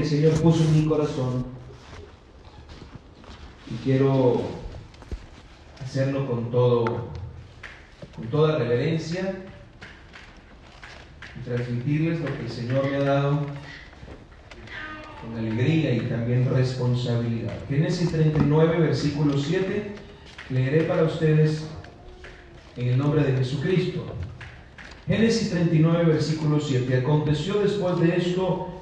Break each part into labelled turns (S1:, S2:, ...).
S1: el Señor puso en mi corazón y quiero hacerlo con todo con toda reverencia y transmitirles lo que el Señor me ha dado con alegría y también responsabilidad. Génesis 39, versículo 7, leeré para ustedes en el nombre de Jesucristo. Génesis 39, versículo 7. Aconteció después de esto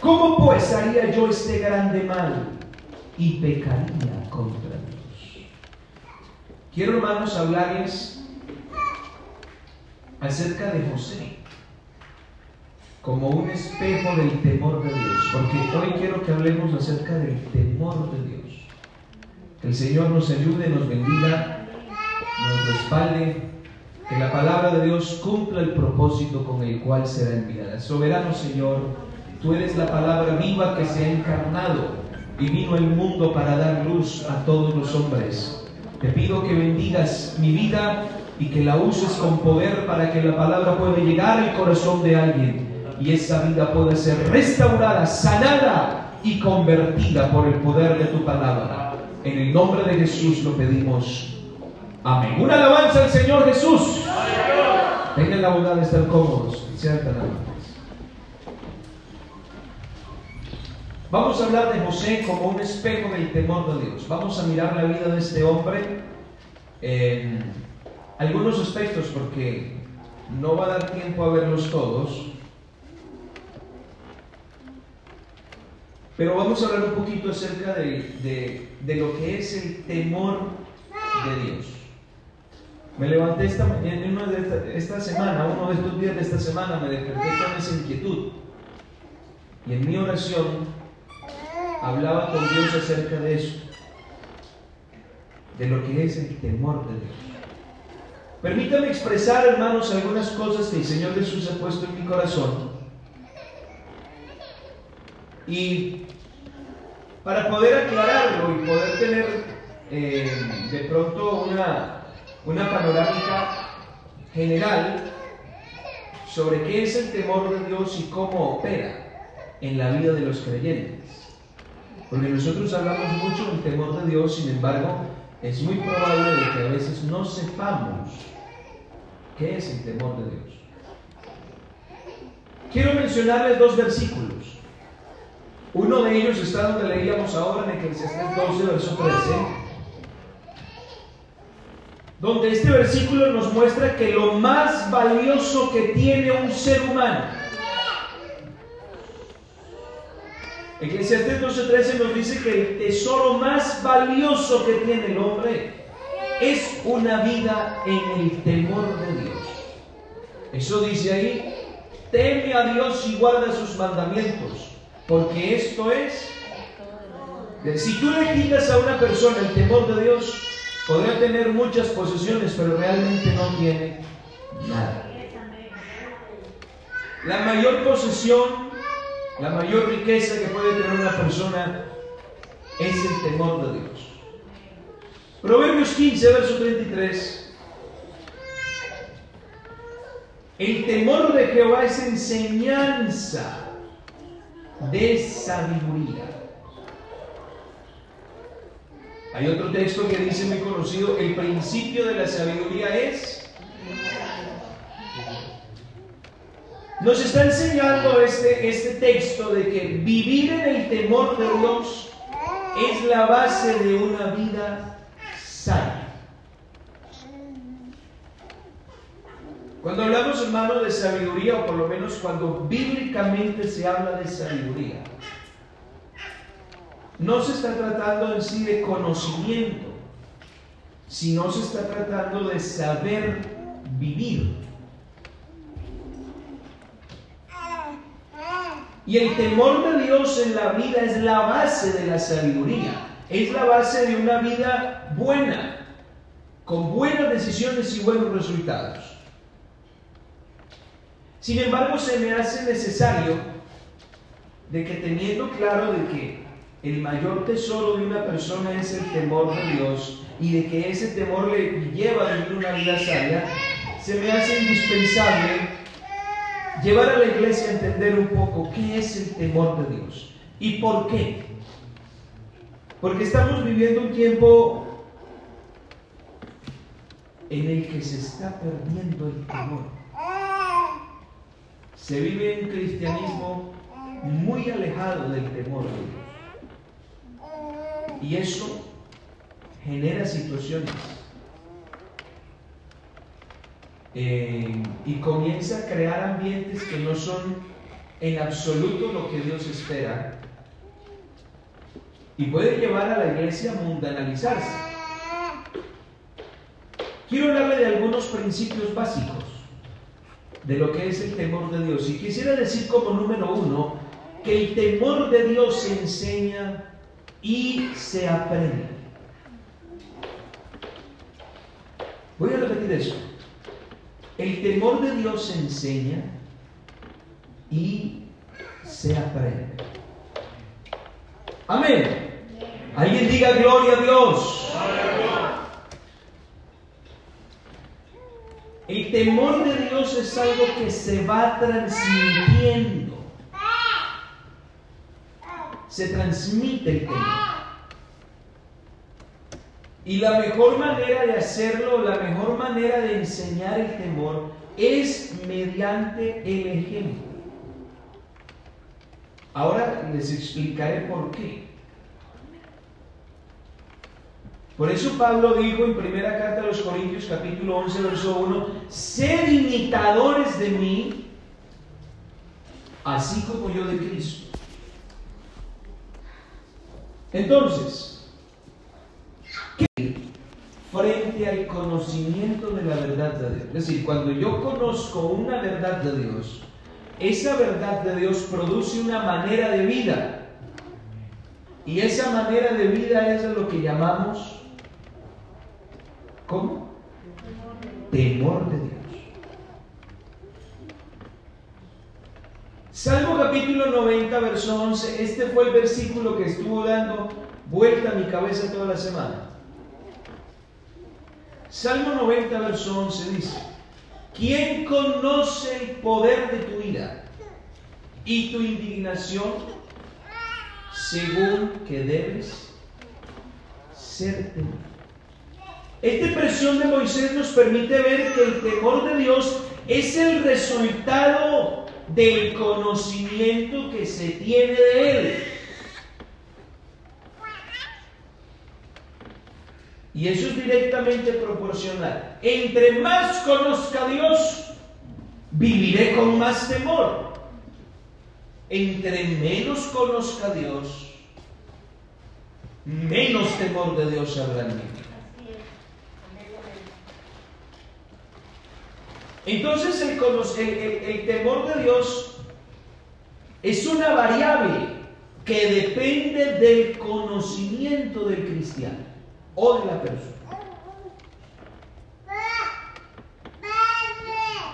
S1: ¿Cómo pues haría yo este grande mal y pecaría contra Dios? Quiero hermanos hablarles acerca de José como un espejo del temor de Dios, porque hoy quiero que hablemos acerca del temor de Dios. Que el Señor nos ayude, nos bendiga, nos respalde, que la palabra de Dios cumpla el propósito con el cual será enviada. Soberano Señor, tú eres la palabra viva que se ha encarnado y vino al mundo para dar luz a todos los hombres. Te pido que bendigas mi vida y que la uses con poder para que la palabra pueda llegar al corazón de alguien y esa vida pueda ser restaurada, sanada y convertida por el poder de tu palabra. En el nombre de Jesús lo pedimos. Amén. Una alabanza al Señor Jesús. Tengan la bondad de estar cómodos. Sean tan Vamos a hablar de José como un espejo del temor de Dios. Vamos a mirar la vida de este hombre en algunos aspectos porque no va a dar tiempo a verlos todos. Pero vamos a hablar un poquito acerca de, lo que es el temor de Dios. Me levanté esta, en esta, semana, uno de estos días de esta semana, me desperté con esa inquietud. Y en mi oración hablaba con Dios acerca de eso, de lo que es el temor de Dios. Permítame expresar, hermanos, algunas cosas que el Señor Jesús ha puesto en mi corazón y para poder aclararlo y poder tener eh, de pronto una, una panorámica general sobre qué es el temor de Dios y cómo opera en la vida de los creyentes. Porque nosotros hablamos mucho del temor de Dios, sin embargo, es muy probable que a veces no sepamos qué es el temor de Dios. Quiero mencionarles dos versículos. Uno de ellos está donde leíamos ahora en Eclesiastes 12, verso 13, donde este versículo nos muestra que lo más valioso que tiene un ser humano, Eclesiastes 12:13 nos dice que el tesoro más valioso que tiene el hombre es una vida en el temor de Dios. Eso dice ahí, teme a Dios y guarda sus mandamientos porque esto es, si tú le quitas a una persona el temor de Dios, podrá tener muchas posesiones, pero realmente no tiene nada. La mayor posesión, la mayor riqueza que puede tener una persona es el temor de Dios. Proverbios 15, verso 33. El temor de Jehová es enseñanza de sabiduría. Hay otro texto que dice muy conocido, el principio de la sabiduría es... Nos está enseñando este, este texto de que vivir en el temor de Dios es la base de una vida sana. Cuando hablamos, hermano, de sabiduría, o por lo menos cuando bíblicamente se habla de sabiduría, no se está tratando en sí de conocimiento, sino se está tratando de saber vivir. Y el temor de Dios en la vida es la base de la sabiduría. es la base de una vida buena, con buenas decisiones y buenos resultados. Sin embargo, se me hace necesario de que teniendo claro de que el mayor tesoro de una persona es el temor de Dios y de que ese temor le lleva a vivir una vida sabia, se me hace indispensable llevar a la iglesia a entender un poco qué es el temor de Dios y por qué. Porque estamos viviendo un tiempo en el que se está perdiendo el temor. Se vive un cristianismo muy alejado del temor de Dios. Y eso genera situaciones eh, y comienza a crear ambientes que no son en absoluto lo que Dios espera y puede llevar a la iglesia a mundanalizarse. Quiero hablarle de algunos principios básicos de lo que es el temor de Dios. Y quisiera decir como número uno que el temor de Dios se enseña y se aprende. Voy a repetir eso. El temor de Dios se enseña y se aprende. Amén. Alguien diga gloria a Dios. El temor de Dios es algo que se va transmitiendo. Se transmite el temor. Y la mejor manera de hacerlo, la mejor manera de enseñar el temor es mediante el ejemplo. Ahora les explicaré por qué. Por eso Pablo dijo en primera carta a los Corintios capítulo 11 verso 1, sed imitadores de mí, así como yo de Cristo. Entonces, ¿qué frente al conocimiento de la verdad de Dios? Es decir, cuando yo conozco una verdad de Dios, esa verdad de Dios produce una manera de vida. Y esa manera de vida es lo que llamamos ¿Cómo? Temor de Dios. Salmo capítulo 90, verso 11. Este fue el versículo que estuvo dando vuelta a mi cabeza toda la semana. Salmo 90, verso 11 dice, ¿quién conoce el poder de tu ira y tu indignación según que debes ser temido? Esta expresión de Moisés nos permite ver que el temor de Dios es el resultado del conocimiento que se tiene de Él. Y eso es directamente proporcional. Entre más conozca a Dios, viviré con más temor. Entre menos conozca a Dios, menos temor de Dios habrá en mí. Entonces el, temor de Dios es una variable que depende del conocimiento del cristiano o de la persona.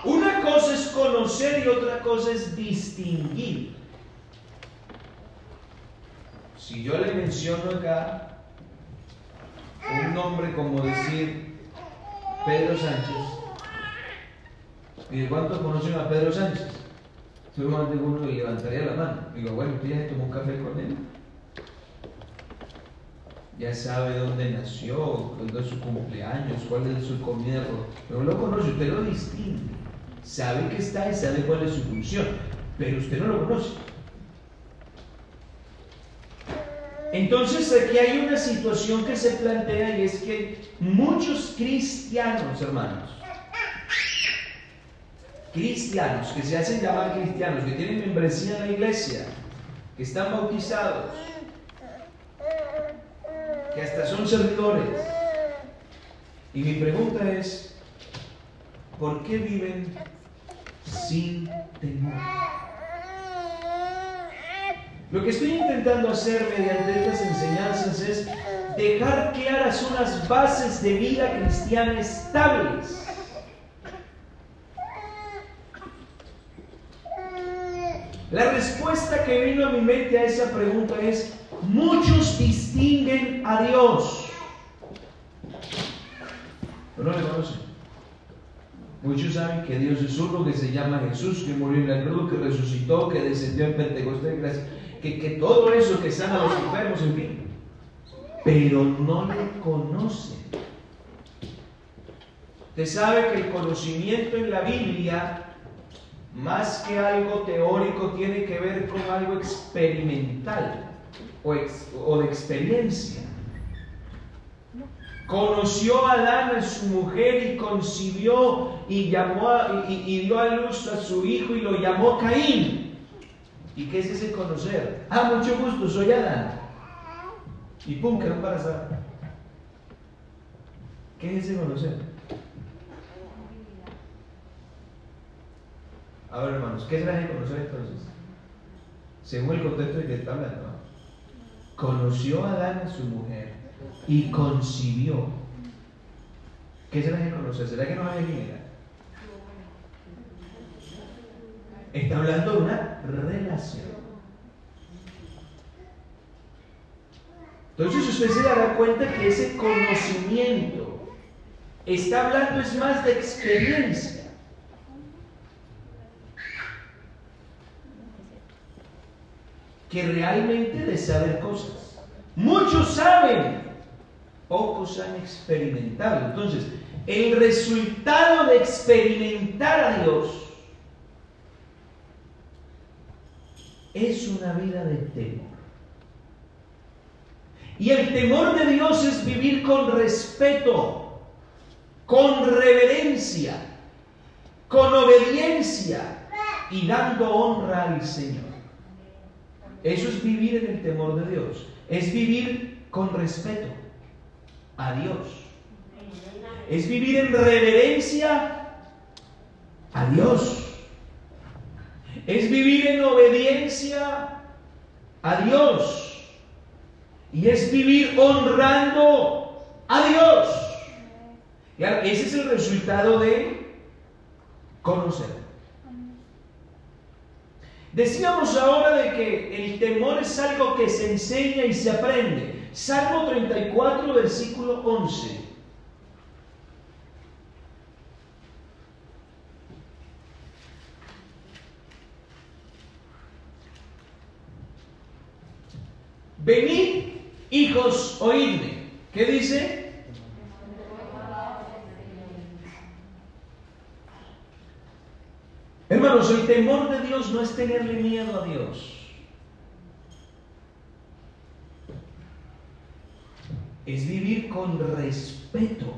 S1: Una cosa es conocer y otra cosa es distinguir. Si yo le menciono acá un nombre como decir Pedro Sánchez, ¿Y de cuántos conocen a Pedro Sánchez? Seguramente uno levantaría la mano. Digo, bueno, ¿usted ya tomó un café con él? Ya sabe dónde nació, cuándo es su cumpleaños, cuál es su comida. Pero lo conoce, usted lo distingue. Sabe que está y sabe cuál es su función. Pero usted no lo conoce. Entonces aquí hay una situación que se plantea y es que muchos cristianos, hermanos, cristianos, que se hacen llamar cristianos, que tienen membresía en la iglesia, que están bautizados, que hasta son servidores. Y mi pregunta es, ¿por qué viven sin temor? Lo que estoy intentando hacer mediante estas enseñanzas es dejar claras unas bases de vida cristiana estables. La respuesta que vino a mi mente a esa pregunta es, muchos distinguen a Dios, pero no le conocen. Muchos saben que Dios es uno, que se llama Jesús, que murió en la cruz, que resucitó, que descendió en Pentecostés, que, que todo eso que sana a los enfermos, en fin. Pero no le conocen. Usted sabe que el conocimiento en la Biblia más que algo teórico, tiene que ver con algo experimental o, de experiencia. Conoció a Adán a su mujer y concibió y, llamó y, dio a luz a su hijo y lo llamó Caín. ¿Y qué es ese conocer? Ah, mucho gusto, soy Adán. Y pum, quedó embarazada. ¿Qué es ese conocer? Ahora, hermanos, ¿qué es la conocer entonces? Según el contexto de que está hablando. Conoció a Adán su mujer y concibió. ¿Qué es la conocer? ¿Será que no hay quién Está hablando de una relación. Entonces usted se dará cuenta que ese conocimiento está hablando es más de experiencia. Que realmente de saber cosas. Muchos saben, pocos han experimentado. Entonces, el resultado de experimentar a Dios es una vida de temor. Y el temor de Dios es vivir con respeto, con reverencia, con obediencia y dando honra al Señor. Eso es vivir en el temor de Dios. Es vivir con respeto a Dios. Es vivir en reverencia a Dios. Es vivir en obediencia a Dios. Y es vivir honrando a Dios. ese es el resultado de conocer. Decíamos ahora de que el temor es algo que se enseña y se aprende. Salmo 34, versículo 11. Venid, hijos, oídme. ¿Qué dice? Hermanos, el temor de Dios no es tenerle miedo a Dios. Es vivir con respeto.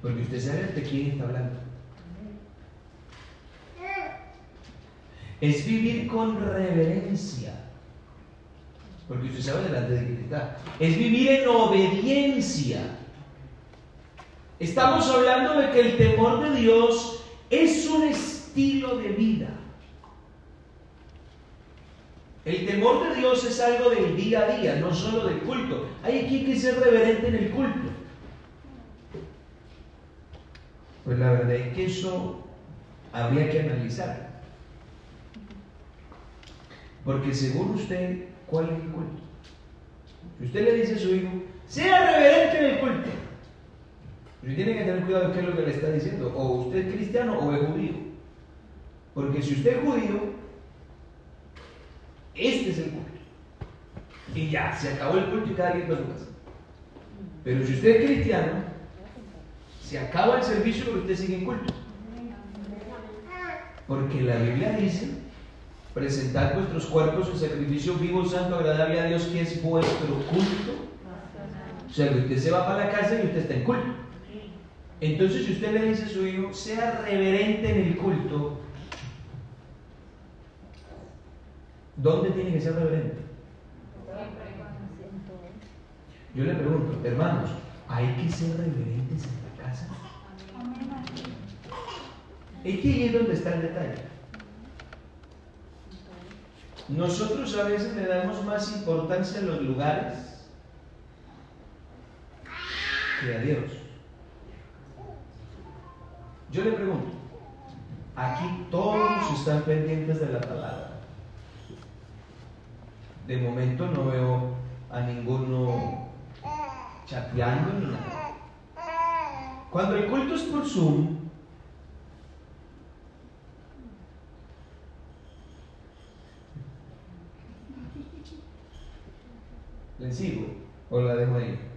S1: Porque usted sabe de quién está hablando. Es vivir con reverencia. Porque usted sabe delante de quién está. Es vivir en obediencia. Estamos hablando de que el temor de Dios es un estilo de vida. El temor de Dios es algo del día a día, no solo del culto. Hay aquí que ser reverente en el culto. Pues la verdad es que eso habría que analizar. Porque según usted, ¿cuál es el culto? Si usted le dice a su hijo, sea reverente en el culto, usted tiene que tener cuidado de qué es lo que le está diciendo. O usted es cristiano o es judío. Porque si usted es judío, este es el culto. Y ya, se acabó el culto y cada quien va a su casa. Pero si usted es cristiano, se acaba el servicio pero usted sigue en culto. Porque la Biblia dice, presentad vuestros cuerpos en sacrificio vivo, santo, agradable a Dios, que es vuestro culto. O sea, que usted se va para la casa y usted está en culto. Entonces, si usted le dice a su hijo, sea reverente en el culto, ¿dónde tiene que ser reverente? Yo le pregunto, hermanos, ¿hay que ser reverentes en la casa? Es que ahí es donde está el detalle. Nosotros a veces le damos más importancia a los lugares que a Dios. Yo le pregunto, aquí todos están pendientes de la palabra. De momento no veo a ninguno chateando ni nada. Cuando el culto es por Zoom, ¿Le sigo o la dejo ahí?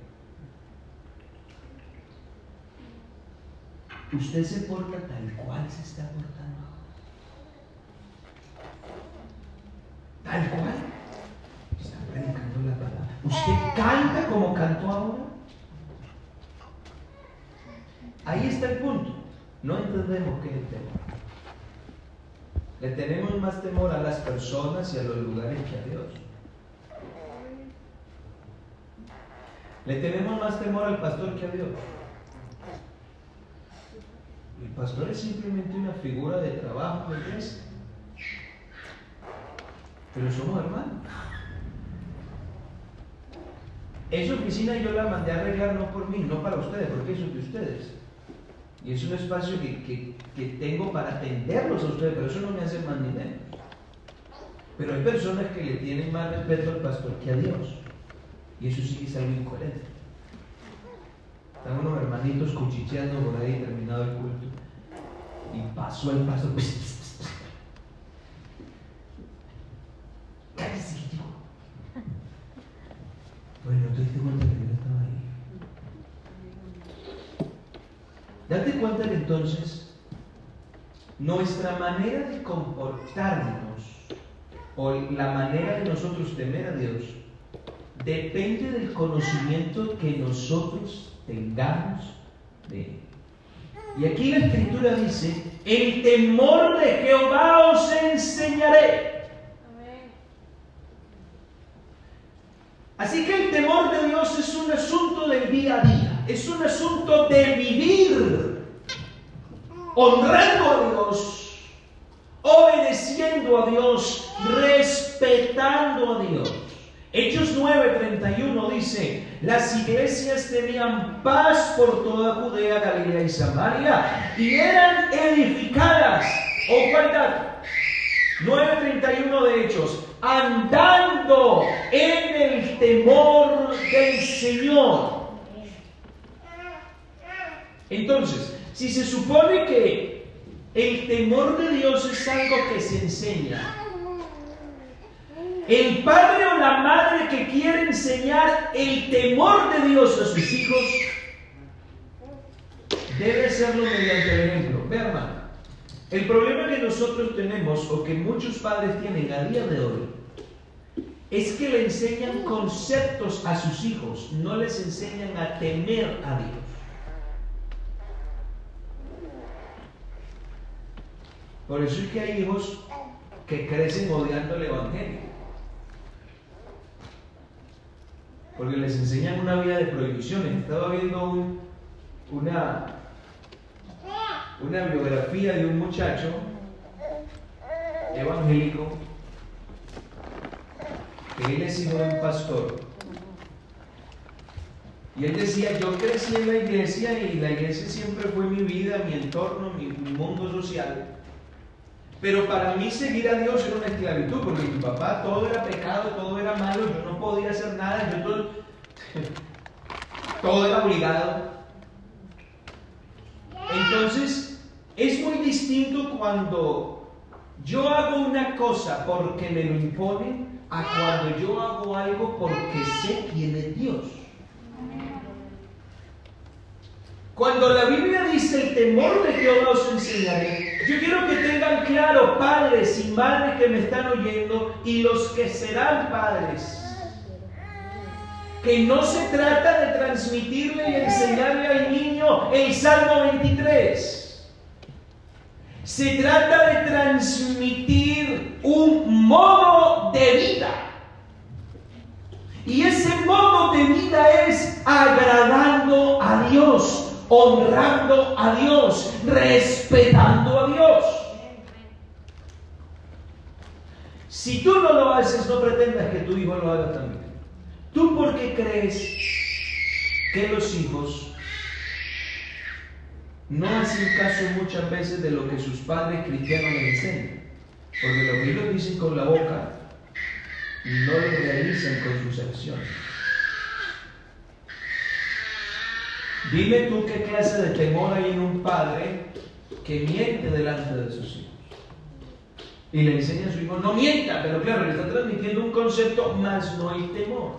S1: Usted se porta tal cual se está portando. Tal cual. Está predicando la palabra. ¿Usted canta como cantó ahora? Ahí está el punto. No entendemos qué es el temor. Le tenemos más temor a las personas y a los lugares que a Dios. Le tenemos más temor al pastor que a Dios. Pastor es simplemente una figura de trabajo de iglesia. Pero somos hermanos. Esa oficina yo la mandé a arreglar no por mí, no para ustedes, porque eso es de ustedes. Y es un espacio que, que tengo para atenderlos a ustedes, pero eso no me hace más ni menos. Pero hay personas que le tienen más respeto al pastor que a Dios. Y eso sí que es algo incoherente. Están unos hermanitos cuchicheando por ahí terminado el culto. Y pasó el paso. Cállese, Bueno, te diste cuenta que yo estaba ahí. Date cuenta que entonces nuestra manera de comportarnos o la manera de nosotros temer a Dios depende del conocimiento que nosotros tengamos de Él. Y aquí la escritura dice, el temor de Jehová os enseñaré. Así que el temor de Dios es un asunto del día a día, es un asunto de vivir honrando a Dios, obedeciendo a Dios, respetando a Dios. Hechos 9:31 dice, las iglesias tenían paz por toda Judea, Galilea y Samaria y eran edificadas. o cualidad 9:31 de Hechos, andando en el temor del Señor. Entonces, si se supone que el temor de Dios es algo que se enseña, el padre o la madre que quiere enseñar el temor de Dios a sus hijos debe hacerlo mediante el ejemplo. Ve el problema que nosotros tenemos o que muchos padres tienen a día de hoy es que le enseñan conceptos a sus hijos, no les enseñan a temer a Dios. Por eso es que hay hijos que crecen odiando el Evangelio. Porque les enseñan una vida de prohibiciones. Estaba viendo una, biografía de un muchacho evangélico que él es hijo un pastor. Y él decía, yo crecí en la iglesia y la iglesia siempre fue mi vida, mi entorno, mi mundo social. Pero para mí seguir a Dios era una esclavitud, porque mi papá todo era pecado, todo era malo, yo no podía hacer nada, yo todo, todo era obligado. Entonces, es muy distinto cuando yo hago una cosa porque me lo imponen a cuando yo hago algo porque sé quién es Dios. Cuando la Biblia dice el temor de Jehová os enseñaré, yo quiero que tengan claro, padres y madres que me están oyendo y los que serán padres, que no se trata de transmitirle y enseñarle al niño el Salmo 23. Se trata de transmitir un modo de vida. Y ese modo de vida es agradando a Dios honrando a Dios, respetando a Dios. Si tú no lo haces, no pretendas que tu hijo lo haga también. ¿Tú por qué crees que los hijos no hacen caso muchas veces de lo que sus padres cristianos les enseñan? Porque lo que ellos dicen con la boca no lo realizan con sus acciones. Dime tú qué clase de temor hay en un padre que miente delante de sus hijos. Y le enseña a su hijo, no mienta, pero claro, le está transmitiendo un concepto, más no hay temor.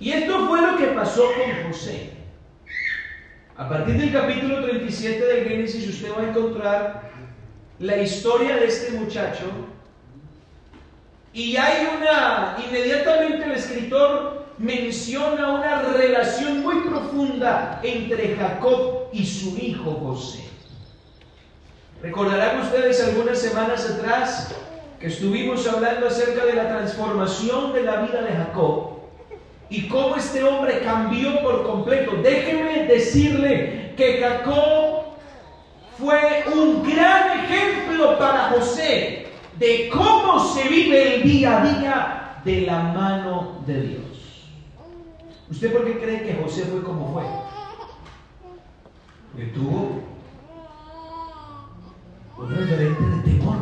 S1: Y esto fue lo que pasó con José. A partir del capítulo 37 del Génesis usted va a encontrar la historia de este muchacho y hay una, inmediatamente el escritor menciona una relación muy profunda entre Jacob y su hijo José. Recordarán ustedes algunas semanas atrás que estuvimos hablando acerca de la transformación de la vida de Jacob y cómo este hombre cambió por completo. Déjeme decirle que Jacob fue un gran ejemplo para José de cómo se vive el día a día de la mano de Dios. ¿Usted por qué cree que José fue como fue? Que tuvo un referente de temor.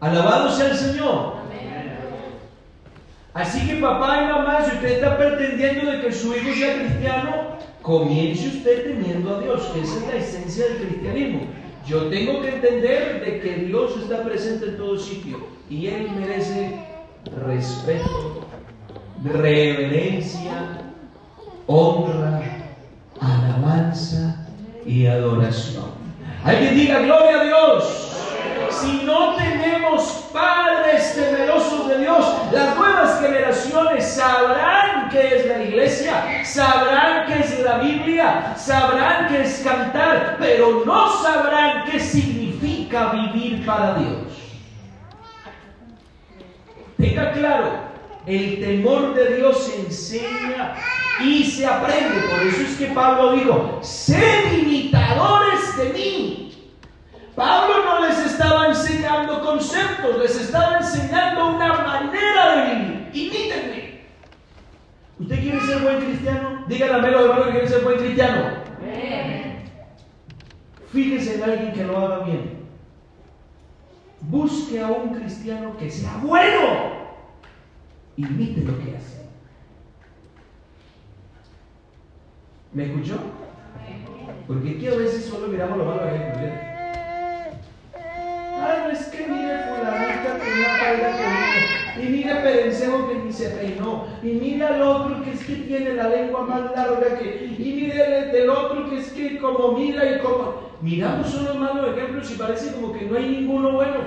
S1: Alabado sea el Señor. Así que papá y mamá, si usted está pretendiendo de que su hijo sea cristiano, comience usted temiendo a Dios, que esa es la esencia del cristianismo. Yo tengo que entender de que Dios está presente en todo sitio y Él merece respeto, reverencia, honra, alabanza y adoración. Alguien diga gloria a Dios. Si no tenemos padres temerosos de Dios, las nuevas generaciones sabrán qué es la iglesia, sabrán qué es la Biblia, sabrán qué es cantar, pero no sabrán qué significa vivir para Dios. Tenga claro, el temor de Dios se enseña y se aprende. Por eso es que Pablo dijo, sed imitadores de mí. Pablo no les estaba enseñando conceptos, les estaba enseñando una manera de vivir. Imítenme. ¿Usted quiere ser buen cristiano? Díganle a hermanos que quieren ser buen cristiano. Fíjese en alguien que lo haga bien. Busque a un cristiano que sea bueno. Imite lo que hace. ¿Me escuchó? Porque aquí a veces solo miramos lo malo ejemplos. Ay, no es que mire fulanita con una falda que Y mira Perencejo que ni se peinó. Y mira al otro que es que tiene la lengua más larga que. Y mire el, del otro que es que como mira y como. Miramos unos malos ejemplos y parece como que no hay ninguno bueno.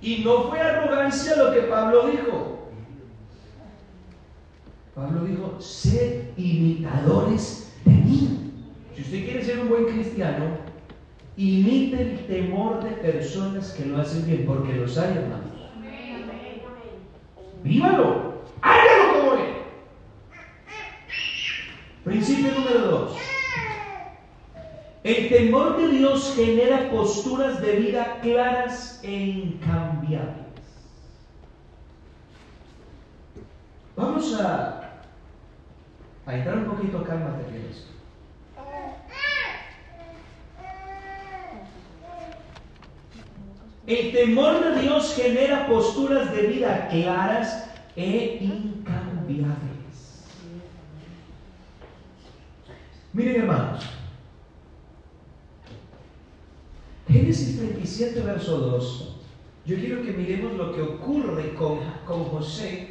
S1: Y no fue arrogancia lo que Pablo dijo. Pablo dijo, sed imitadores de mí. Si usted quiere ser un buen cristiano, imite el temor de personas que lo hacen bien, porque los hay, hermanos. Vívalo, hágalo como él. Principio número dos. El temor de Dios genera posturas de vida claras e incambiables. Vamos a, a entrar un poquito acá en materia de esto. El temor de Dios genera posturas de vida claras e incambiables. Miren hermanos, Génesis 37, verso 2, yo quiero que miremos lo que ocurre con, con José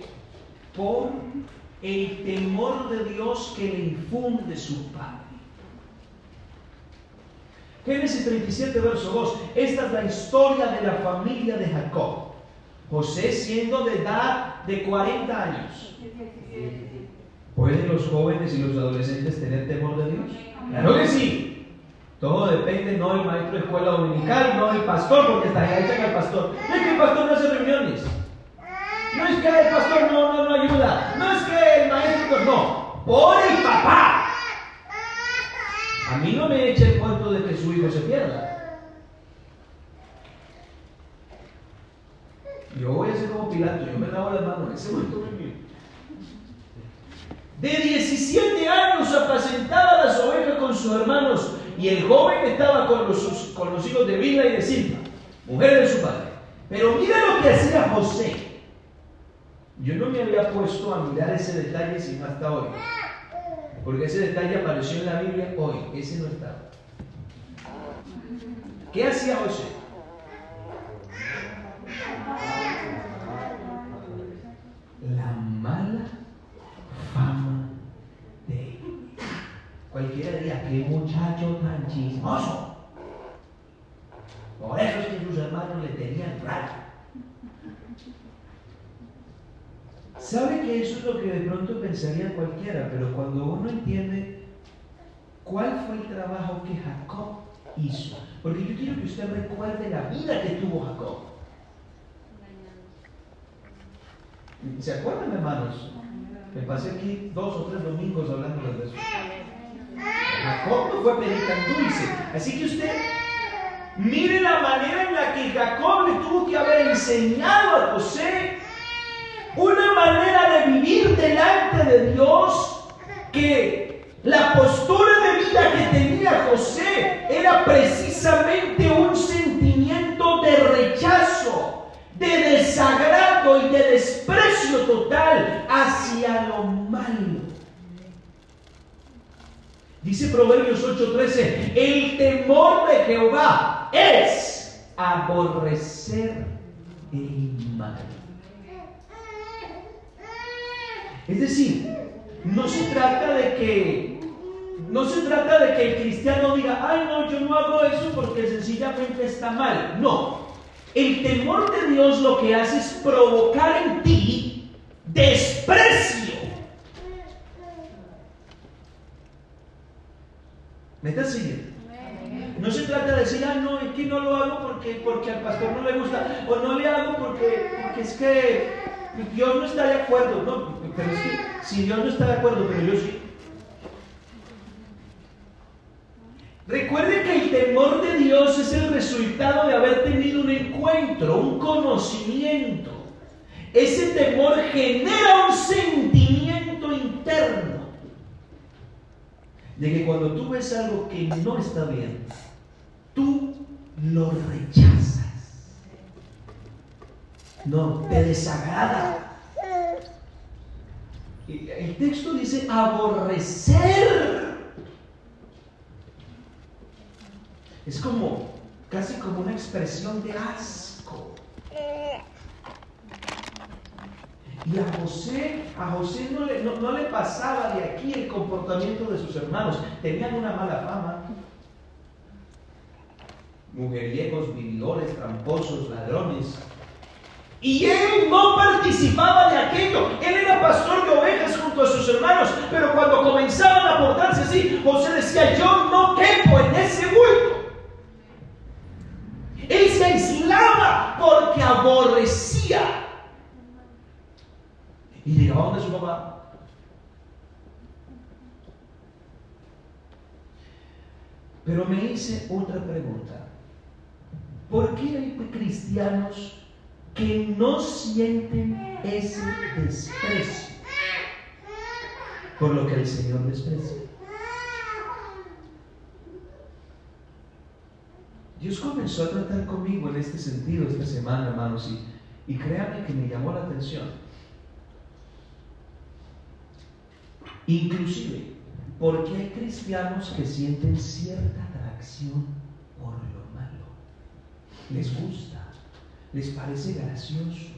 S1: por el temor de Dios que le infunde su padre. Génesis 37, verso 2. Esta es la historia de la familia de Jacob. José siendo de edad de 40 años. ¿Pueden los jóvenes y los adolescentes tener temor de Dios? Claro que sí. Todo depende no del maestro de escuela dominical, no del pastor, porque está echan al pastor. No es que el pastor no hace reuniones. No es que el pastor no, no, no ayuda. No es que el maestro, no. Por el papá. A mí no me echa el cuento de que su hijo se pierda. Yo voy a ser como Pilato, yo me lavo las manos, ese momento es. De 17 años apacentaba las ovejas con sus hermanos y el joven estaba con los, hijos de Bila y de Silva, mujer de su padre. Pero mira lo que hacía José. Yo no me había puesto a mirar ese detalle sino hasta hoy. Porque ese detalle apareció en la Biblia hoy, ese no estaba. ¿Qué hacía José? La mala fama de él. Cualquiera diría, qué muchacho tan chismoso. Por eso es que sus hermanos le tenían rabia. Sabe que eso es lo que de pronto pensaría cualquiera, pero cuando uno entiende cuál fue el trabajo que Jacob hizo, porque yo quiero que usted recuerde la vida que tuvo Jacob. ¿Se acuerdan, hermanos? Me pasé aquí dos o tres domingos hablando de eso. Jacob no fue pedir tan dulce. Así que usted mire la manera en la que Jacob le tuvo que haber enseñado a José una manera de vivir delante de Dios que la postura de vida que tenía José era precisamente un sentimiento de rechazo, de desagrado y de desprecio total hacia lo malo. Dice Proverbios 8:13, el temor de Jehová es aborrecer el mal. Es decir, no se trata de que no se trata de que el cristiano diga, ay no, yo no hago eso porque sencillamente está mal. No. El temor de Dios lo que hace es provocar en ti desprecio. ¿Me estás siguiendo? No se trata de decir, ah, no, es que no lo hago porque, porque al pastor no le gusta, o no le hago porque, porque es que Dios no está de acuerdo. No, pero es que si Dios no está de acuerdo, pero yo sí. Recuerde que el temor de Dios es el resultado de haber tenido un encuentro, un conocimiento. Ese temor genera un sentimiento interno de que cuando tú ves algo que no está bien, tú lo rechazas. No, te desagrada. El texto dice aborrecer. Es como, casi como una expresión de asco. Y a José, a José no le, no le pasaba de aquí el comportamiento de sus hermanos. Tenían una mala fama. Mujeriegos, vividores, tramposos, ladrones. Y él no participaba de aquello. Él era pastor de ovejas junto a sus hermanos. Pero cuando comenzaban a portarse así, José decía, yo no quepo en ese bulto. Él se aislaba porque aborrecía. Y llegaba donde su mamá. Pero me hice otra pregunta. ¿Por qué hay cristianos que no sienten ese desprecio por lo que el Señor desprecia. Dios comenzó a tratar conmigo en este sentido esta semana, hermanos, y, y créanme que me llamó la atención. Inclusive, porque hay cristianos que sienten cierta atracción por lo malo. Les gusta les parece gracioso.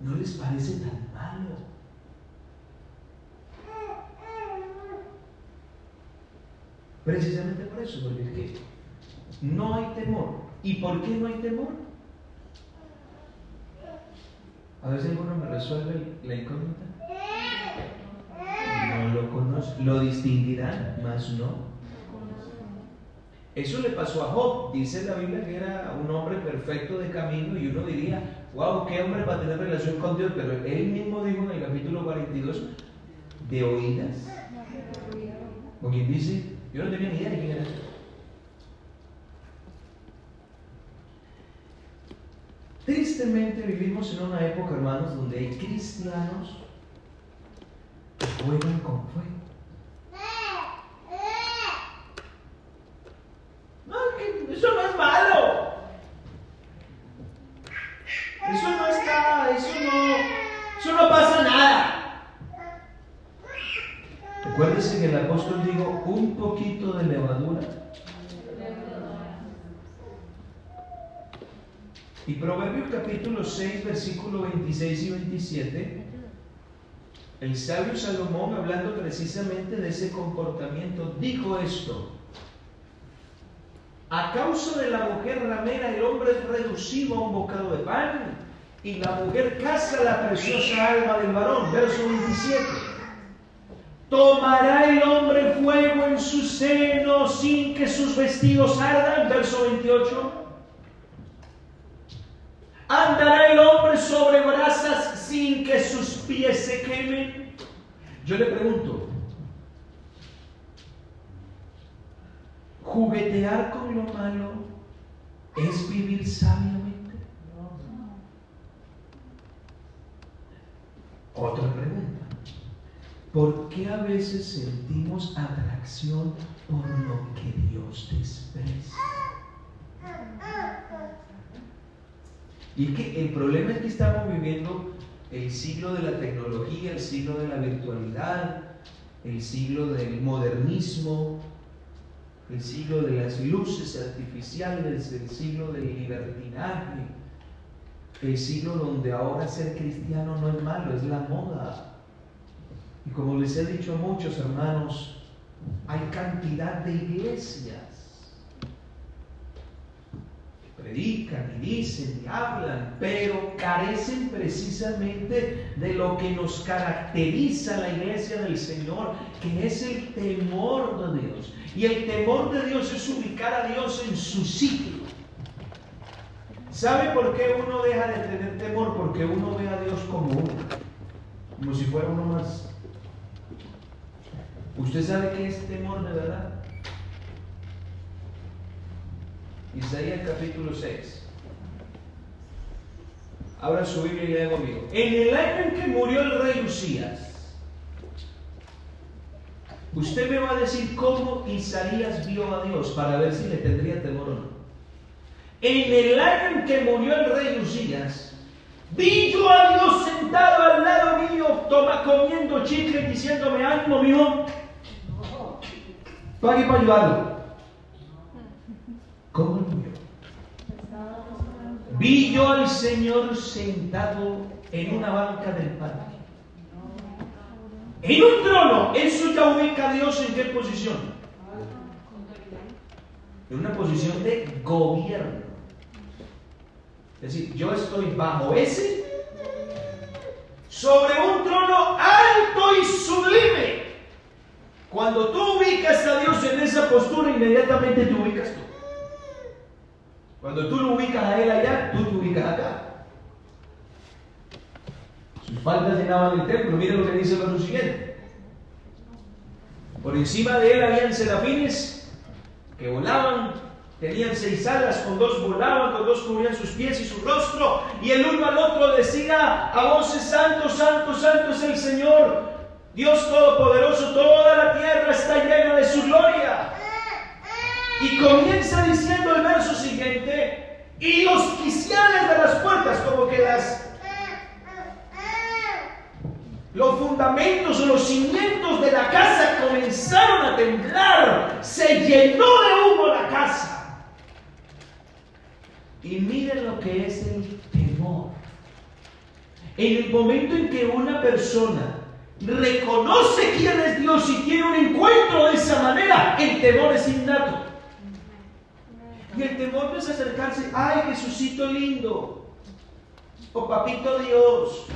S1: No les parece tan malo. Precisamente por eso, porque es que no hay temor. ¿Y por qué no hay temor? A si alguno me resuelve la incógnita lo distinguirán, mas no. Eso le pasó a Job. Dice la Biblia que era un hombre perfecto de camino y uno diría, wow, qué hombre para tener relación con Dios, pero él mismo dijo en el capítulo 42, de oídas. Quien dice, yo no tenía ni idea de quién era. Tristemente vivimos en una época, hermanos, donde hay cristianos que juegan con fuego. No, eso no es malo. Eso no está, eso no, eso no pasa nada. Recuérdese que el apóstol dijo un poquito de levadura Y Proverbios capítulo 6, versículo 26 y 27, el sabio Salomón, hablando precisamente de ese comportamiento, dijo esto. A causa de la mujer ramera, el hombre es reducido a un bocado de pan, y la mujer caza la preciosa alma del varón. Verso 27. ¿Tomará el hombre fuego en su seno sin que sus vestidos ardan? Verso 28. ¿Andará el hombre sobre brasas sin que sus pies se quemen? Yo le pregunto, ¿juguetear con lo malo es vivir sabiamente? Otra pregunta. ¿Por qué a veces sentimos atracción por lo que Dios desprecia? Y es que el problema es que estamos viviendo el siglo de la tecnología, el siglo de la virtualidad, el siglo del modernismo, el siglo de las luces artificiales, el siglo del libertinaje, el siglo donde ahora ser cristiano no es malo, es la moda. Y como les he dicho a muchos hermanos, hay cantidad de iglesias predican y dicen y hablan, pero carecen precisamente de lo que nos caracteriza la iglesia del Señor, que es el temor de Dios. Y el temor de Dios es ubicar a Dios en su sitio. ¿Sabe por qué uno deja de tener temor? Porque uno ve a Dios como uno, como si fuera uno más. ¿Usted sabe qué es temor de verdad? Isaías capítulo 6. Abra su Biblia y lea conmigo. En el año en que murió el rey Usías, usted me va a decir cómo Isaías vio a Dios para ver si le tendría temor o no. En el año en que murió el rey Usías, vi yo a Dios sentado al lado mío, toma, comiendo chicle diciéndome, ánimo, mío, pague para ayudarlo. ¿Cómo lo vio? Vi yo al Señor sentado en una banca del parque. En un trono, eso ya ubica a Dios en qué posición. En una posición de gobierno. Es decir, yo estoy bajo ese, sobre un trono alto y sublime. Cuando tú ubicas a Dios en esa postura, inmediatamente te ubicas tú. Cuando tú lo ubicas a él allá, tú te ubicas acá. Sus faldas llenaban el templo. Miren lo que dice el siguiente. Por encima de él habían serafines que volaban, tenían seis alas, con dos volaban, con dos cubrían sus pies y su rostro, y el uno al otro decía a voces, Santo, Santo, Santo es el Señor, Dios Todopoderoso, toda la tierra está llena de su gloria. Y comienza diciendo el verso siguiente, y los quiciales de las puertas, como que las los fundamentos o los cimientos de la casa comenzaron a temblar, se llenó de humo la casa. Y miren lo que es el temor. En el momento en que una persona reconoce quién es Dios y tiene un encuentro de esa manera, el temor es innato. Y el temor no es acercarse, ay Jesucito lindo, o papito Dios.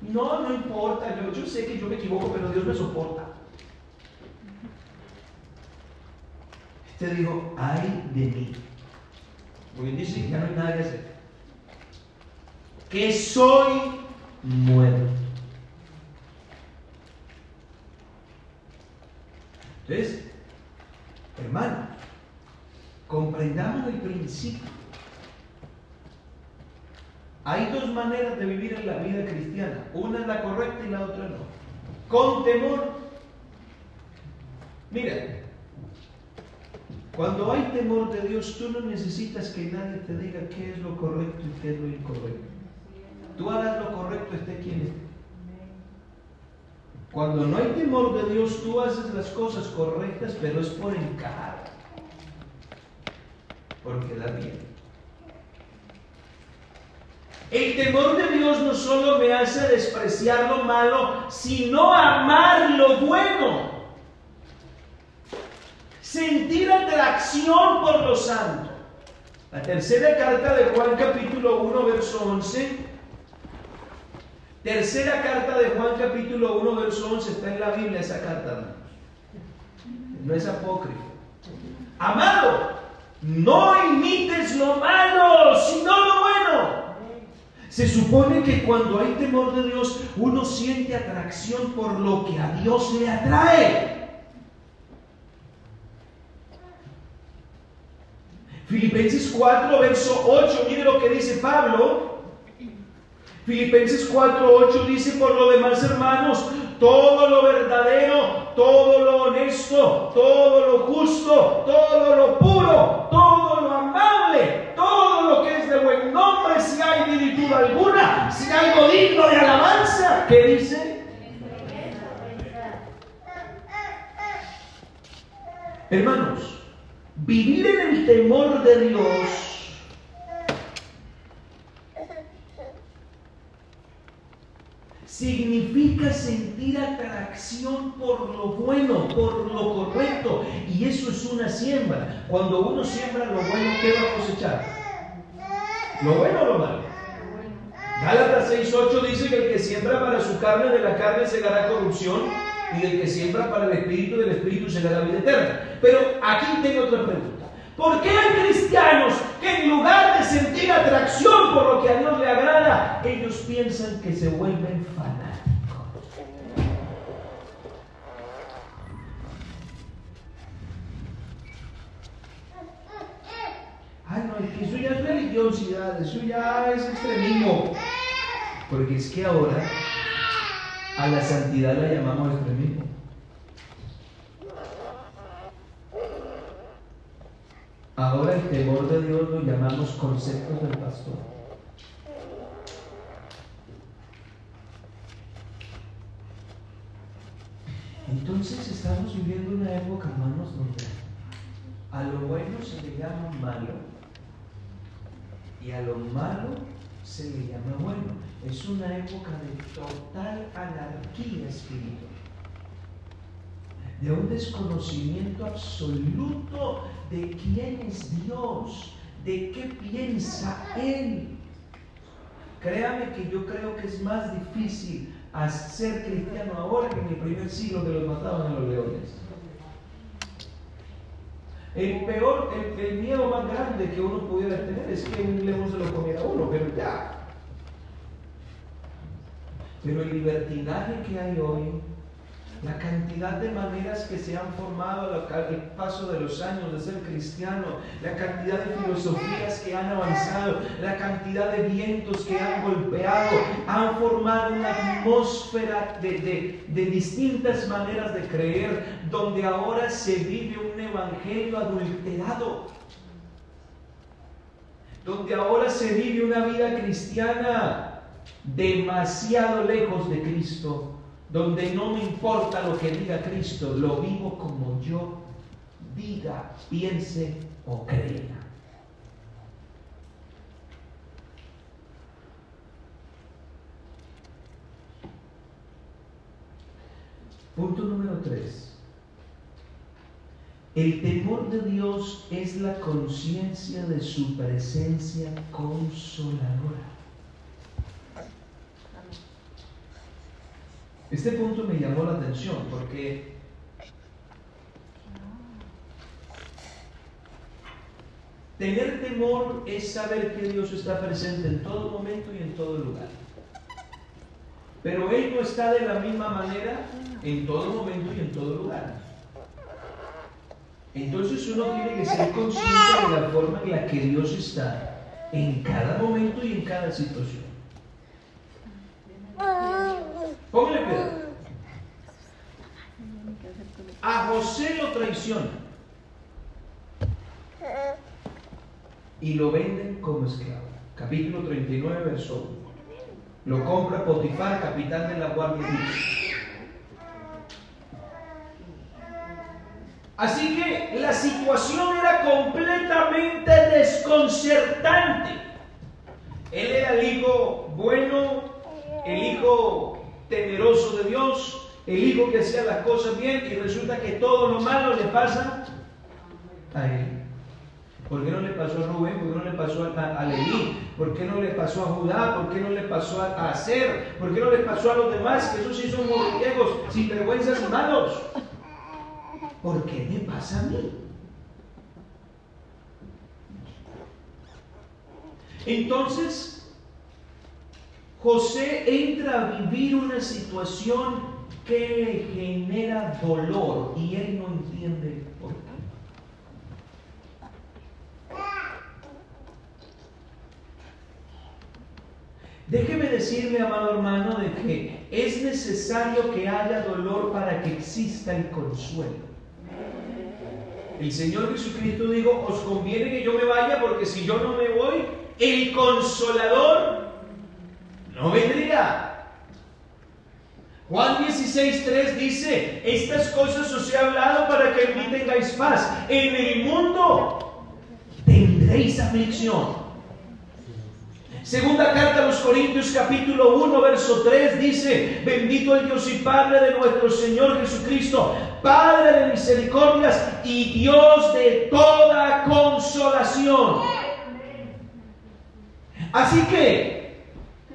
S1: No, no importa, yo, yo sé que yo me equivoco, pero Dios me soporta. Este dijo, ay de mí. Porque dice ya no hay nada que hacer. Que soy muerto. Entonces, hermano, comprendamos el principio. Hay dos maneras de vivir en la vida cristiana. Una es la correcta y la otra no. Con temor. Mira, cuando hay temor de Dios, tú no necesitas que nadie te diga qué es lo correcto y qué es lo incorrecto. Tú harás lo correcto, esté quien esté. Cuando no hay temor de Dios, tú haces las cosas correctas, pero es por encajar. Porque da bien. El temor de Dios no solo me hace despreciar lo malo, sino amar lo bueno. Sentir atracción por lo santo. La tercera carta de Juan capítulo 1, verso 11. Tercera carta de Juan capítulo 1, verso 11. Está en la Biblia esa carta. No es apócrifo. Amado, no imites lo malo, sino lo bueno. Se supone que cuando hay temor de Dios, uno siente atracción por lo que a Dios le atrae. Filipenses 4, verso 8, mire lo que dice Pablo. Filipenses 4, 8 dice, por lo demás, hermanos, todo lo verdadero, todo lo honesto, todo lo justo, todo lo puro, todo lo amable, todo lo que es de buen nombre, si hay virtud alguna, si hay algo digno de alabanza, ¿qué dice? Hermanos, vivir en el temor de Dios significa sentir atracción por lo bueno, por lo correcto. Y eso es una siembra. Cuando uno siembra lo bueno, ¿qué va a cosechar? ¿Lo bueno o lo malo? Gálatas 6.8 dice que el que siembra para su carne, de la carne se dará corrupción, y el que siembra para el espíritu, del espíritu se dará vida eterna. Pero aquí tengo otra pregunta. ¿Por qué hay cristianos que en lugar de sentir atracción por lo que a Dios le agrada, ellos piensan que se vuelven fanáticos? Ay, no, es que eso ya es religiosidad, eso ya es extremismo. Porque es que ahora a la santidad la llamamos extremismo. Ahora el temor de Dios lo llamamos conceptos del pastor. Entonces estamos viviendo una época, hermanos, donde a lo bueno se le llama malo y a lo malo se le llama bueno. Es una época de total anarquía espiritual, de un desconocimiento absoluto de quién es Dios, de qué piensa Él. Créame que yo creo que es más difícil ser cristiano ahora que en el primer siglo que los mataban a los leones. El peor, el, miedo más grande que uno pudiera tener es que un león se lo comiera a uno, pero ya. Pero el libertinaje que hay hoy, la cantidad de maneras que se han formado al paso de los años de ser cristiano, la cantidad de filosofías que han avanzado, la cantidad de vientos que han golpeado, han formado una atmósfera de, de distintas maneras de creer, donde ahora se vive un evangelio adulterado, donde ahora se vive una vida cristiana demasiado lejos de Cristo donde no me importa lo que diga Cristo, lo vivo como yo diga, piense o crea. Punto número tres. El temor de Dios es la conciencia de su presencia consoladora. Este punto me llamó la atención porque Tener temor es saber que Dios está presente en todo momento y en todo lugar. Pero Él no está de la misma manera en todo momento y en todo lugar. Entonces uno tiene que ser consciente de la forma en la que Dios está en cada momento y en cada situación. Póngale cuidado. A José lo traiciona y lo venden como esclavo. Capítulo 39, verso 1. Lo compra Potifar, capitán de la guardia Así que la situación era completamente desconcertante. Él era el hijo bueno, el hijo temeroso de Dios, el hijo que hacía las cosas bien y resulta que todo lo malo le pasa a él. ¿Por qué no le pasó a Rubén? ¿Por qué no le pasó a, a? ¿Por qué no le pasó a Judá? ¿Por qué no le pasó a, Acer? ¿Por qué no le pasó a los demás? Que esos sí son morriegos, sin vergüenzas y malos. ¿Por qué me pasa a mí? Entonces, José entra a vivir una situación que le genera dolor y él no entiende por qué. Déjeme decirle, amado hermano, de que es necesario que haya dolor para que exista el consuelo. El Señor Jesucristo dijo, os conviene que yo me vaya porque si yo no me voy, el consolador no vendría. Juan 16.3 dice, estas cosas os he hablado para que en mí tengáis paz. En el mundo tendréis aflicción. Segunda carta a los Corintios capítulo 1 verso 3 dice, bendito el Dios y Padre de nuestro Señor Jesucristo, Padre de misericordias y Dios de toda consolación. Así que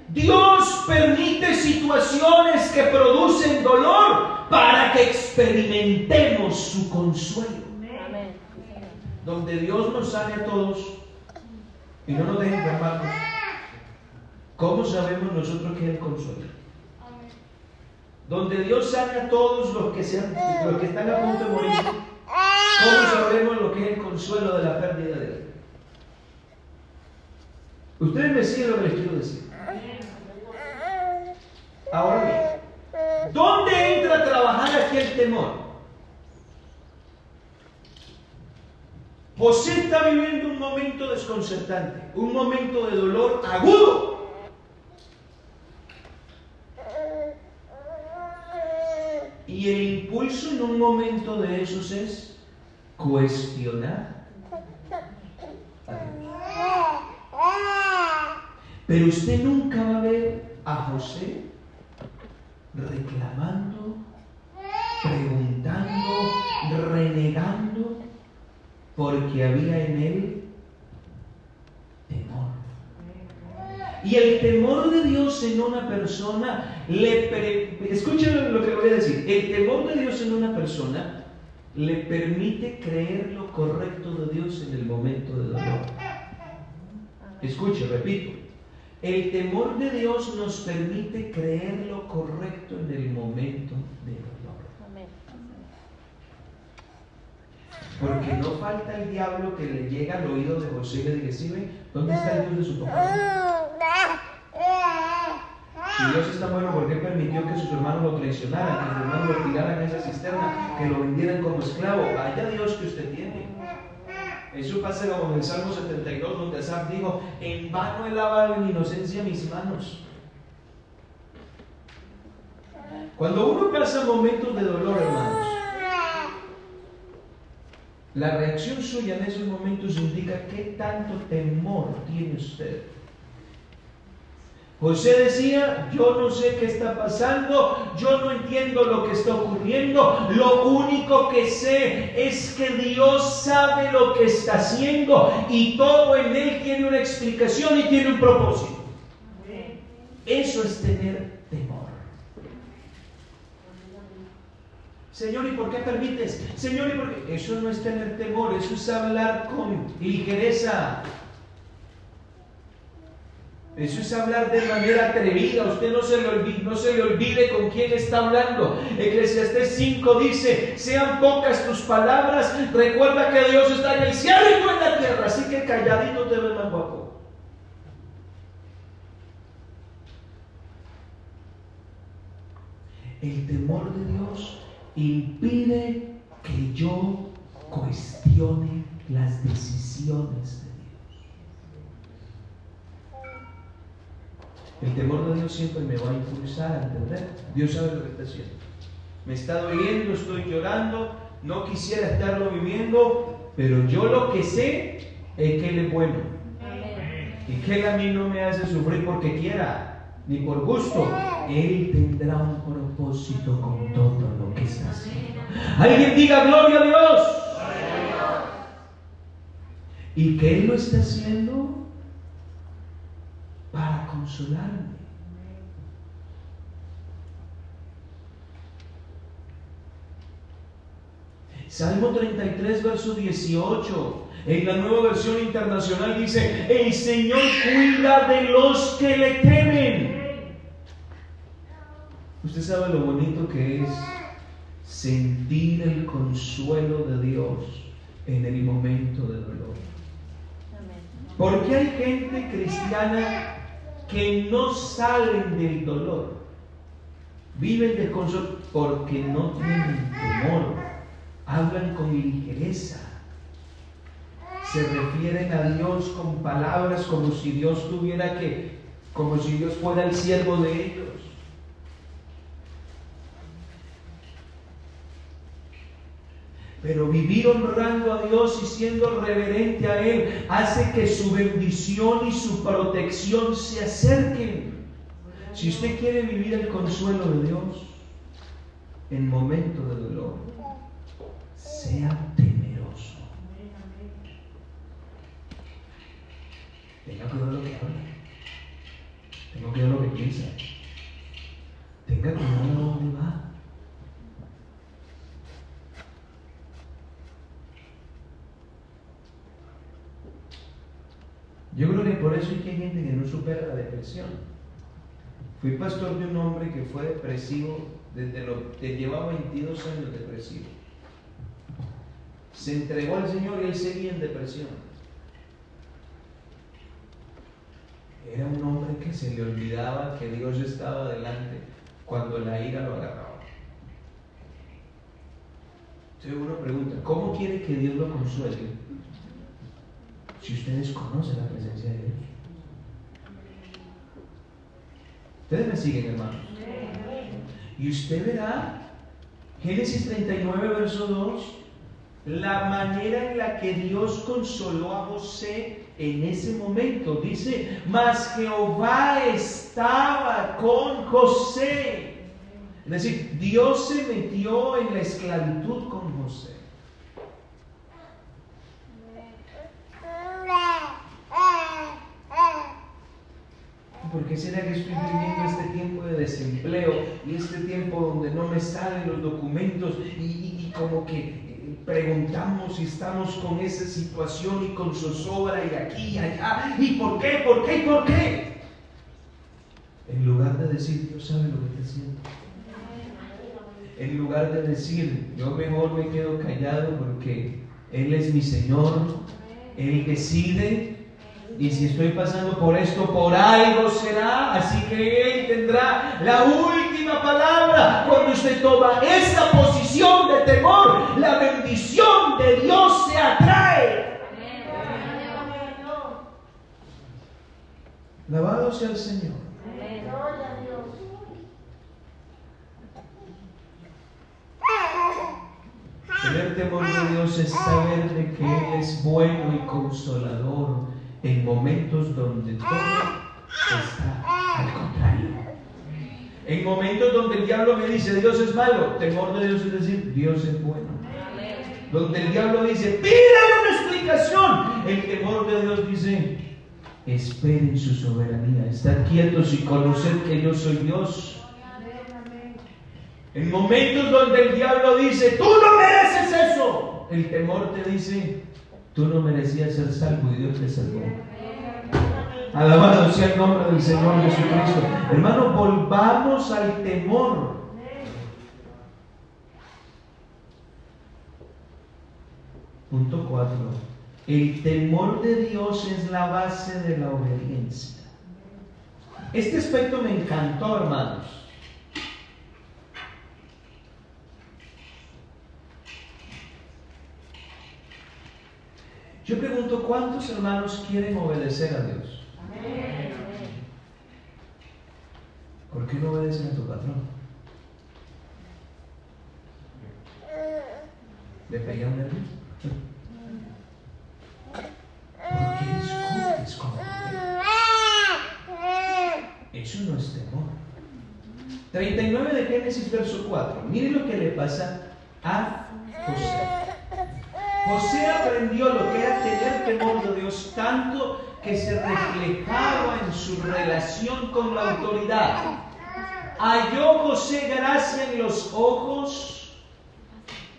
S1: Dios permite situaciones que producen dolor para que experimentemos su consuelo. Donde Dios nos sane a todos y no nos deje enfermarnos. ¿Cómo sabemos nosotros que es el consuelo? Donde Dios sane a todos los que, sean, los que están a punto de morir. ¿Cómo sabemos lo que es el consuelo de la pérdida de vida? Ustedes me siguen lo que les quiero decir. Ahora bien, ¿dónde entra a trabajar aquí el temor? José está viviendo un momento desconcertante, un momento de dolor agudo. Y el impulso en un momento de esos es cuestionar. Pero usted nunca va a ver a José reclamando, preguntando, renegando, porque había en él temor. Y el temor de Dios en una persona le escuchen lo que voy a decir. El temor de Dios en una persona le permite creer lo correcto de Dios en el momento de dolor. Escuche, repito. El temor de Dios nos permite creer lo correcto en el momento de dolor. Porque no falta el diablo que le llega al oído de José y le dice, ¿dónde está el Dios de su papá? Si Dios está bueno, ¿por qué permitió que sus hermanos lo traicionaran, que sus hermanos lo tiraran en esa cisterna, que lo vendieran como esclavo? Vaya Dios que usted tiene. Eso pasa como en el Salmo 72, donde Asaf dijo, en vano he lavado en inocencia mis manos. Cuando uno pasa momentos de dolor, hermanos, la reacción suya en esos momentos indica qué tanto temor tiene usted José decía, yo no sé qué está pasando, yo no entiendo lo que está ocurriendo, lo único que sé es que Dios sabe lo que está haciendo y todo en Él tiene una explicación y tiene un propósito. Eso es tener temor. Señor, ¿y por qué permites? Señor, ¿y por qué? Eso no es tener temor, eso es hablar con ligereza. Eso es hablar de manera atrevida. Usted no se, le olvide, no se le olvide con quién está hablando. Eclesiastés 5 dice, sean pocas tus palabras. Recuerda que Dios está en el cielo y tú en la tierra. Así que calladito te más guapo. El temor de Dios impide que yo cuestione las decisiones de Dios. El temor de Dios siempre me va a impulsar a entender. Dios sabe lo que está haciendo. Me está doliendo, estoy llorando, no quisiera estarlo viviendo, pero yo lo que sé es que Él es bueno. Y que Él a mí no me hace sufrir porque quiera, ni por gusto. Él tendrá un propósito con todo lo que está haciendo. Alguien diga gloria a Dios. Y que Él lo está haciendo para consolarme. Salmo 33, verso 18. En la nueva versión internacional dice, el Señor cuida de los que le temen. Usted sabe lo bonito que es sentir el consuelo de Dios en el momento de dolor. Porque hay gente cristiana que no salen del dolor, viven de consuelo porque no tienen temor, hablan con ligereza, se refieren a Dios con palabras como si Dios tuviera que, como si Dios fuera el siervo de ellos. Pero vivir honrando a Dios y siendo reverente a Él hace que su bendición y su protección se acerquen. Si usted quiere vivir el consuelo de Dios en momento de dolor, sea temeroso. Tenga cuidado lo que habla. Tenga cuidado lo que piensa. Tenga cuidado dónde va. Yo creo que por eso hay que gente que no supera la depresión. Fui pastor de un hombre que fue depresivo desde lo que llevaba 22 años depresivo. Se entregó al Señor y él seguía en depresión. Era un hombre que se le olvidaba que Dios estaba delante cuando la ira lo agarraba. Entonces uno pregunta, ¿cómo quiere que Dios lo consuele? Si ustedes conocen la presencia de Dios. Ustedes me siguen, hermanos. Y usted verá, Génesis 39, verso 2, la manera en la que Dios consoló a José en ese momento. Dice, mas Jehová estaba con José. Es decir, Dios se metió en la esclavitud con José. ¿Por qué será que estoy viviendo este tiempo de desempleo y este tiempo donde no me salen los documentos y, como que eh, preguntamos y estamos con esa situación y con zozobra y aquí y allá? ¿Y por qué? ¿Por qué? ¿Por qué? En lugar de decir, Dios sabe lo que está haciendo. En lugar de decir, yo mejor me quedo callado porque Él es mi Señor, Él decide y si estoy pasando por esto, por algo será. Así que Él tendrá la última palabra. Cuando usted toma esta posición de temor, la bendición de Dios se atrae. Lavado sea el Señor. Tener temor de Dios es saber de que Él es bueno y consolador en momentos donde todo está al contrario. En momentos donde el diablo me dice Dios es malo, temor de Dios es decir Dios es bueno. Donde el diablo dice pídale una explicación, el temor de Dios dice esperen su soberanía, estar quietos y conocer que yo soy Dios. En momentos donde el diablo dice, tú no mereces eso, el temor te dice, tú no merecías ser salvo y Dios te salvó. Alabado sea el nombre del Señor Jesucristo. Hermano, volvamos al temor. Punto 4. El temor de Dios es la base de la obediencia. Este aspecto me encantó, hermanos. Yo pregunto, ¿cuántos hermanos quieren obedecer a Dios? ¿Por qué no obedecen a tu patrón? ¿Le pegué un nervio? ¿Por qué discutes con Eso no es temor. 39 de Génesis, verso 4. Mire lo que le pasa a José. José aprendió lo que era tener temor de Dios tanto que se reflejaba en su relación con la autoridad. Halló José gracia en los ojos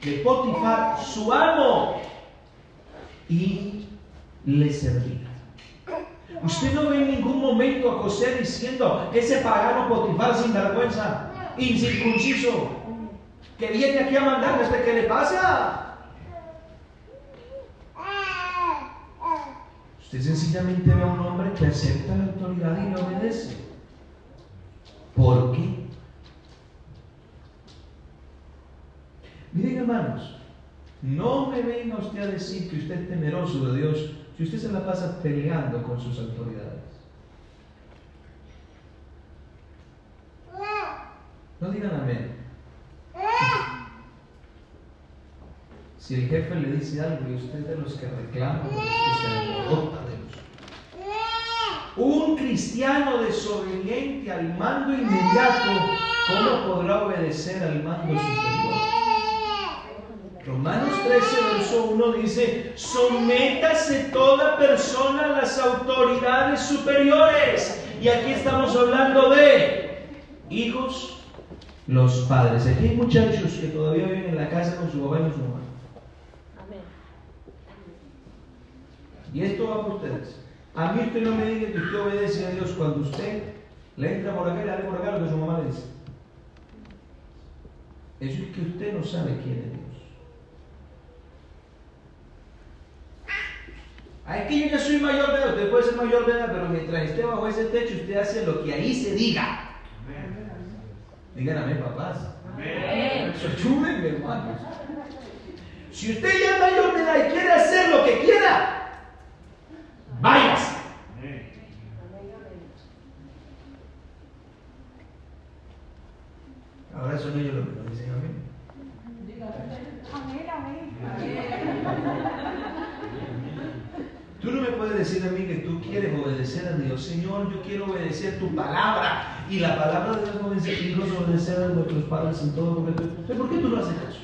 S1: de Potifar, su amo, y le servía. Usted no ve en ningún momento a José diciendo, ese pagano Potifar sin vergüenza, incircunciso, que viene aquí a mandarme, ¿este qué le pasa? Usted sencillamente ve a un hombre que acepta la autoridad y le obedece. ¿Por qué? Miren hermanos, no me venga usted a decir que usted es temeroso de Dios si usted se la pasa peleando con sus autoridades. No digan amén. Si el jefe le dice algo y usted de los que reclama, de los que se alborota de los... Un cristiano desobediente al mando inmediato, ¿cómo podrá obedecer al mando superior? Romanos 13, verso 1 dice, sométase toda persona a las autoridades superiores. Y aquí estamos hablando de hijos, los padres. Aquí hay muchachos que todavía viven en la casa con su papá y su mamá. Y esto va por ustedes. A mí usted no me diga que usted obedece a Dios cuando usted le entra por acá y le da por acá lo que su mamá le dice. Eso es que usted no sabe quién es Dios. Ah, es que yo ya soy mayor de edad, usted puede ser mayor de edad, pero mientras esté bajo ese techo, usted hace lo que ahí se diga. Digan amén, papás. Amén. hermanos. Si usted ya es mayor de edad y quiere hacer lo que quiera, váyase. Ahora son ellos los que nos dicen amén. Tú no me puedes decir a mí que tú quieres obedecer a Dios. Señor, yo quiero obedecer tu palabra. Y la palabra de Dios nos dice, hijos, obedecer a nuestros padres en todo momento. ¿Por qué tú no haces caso?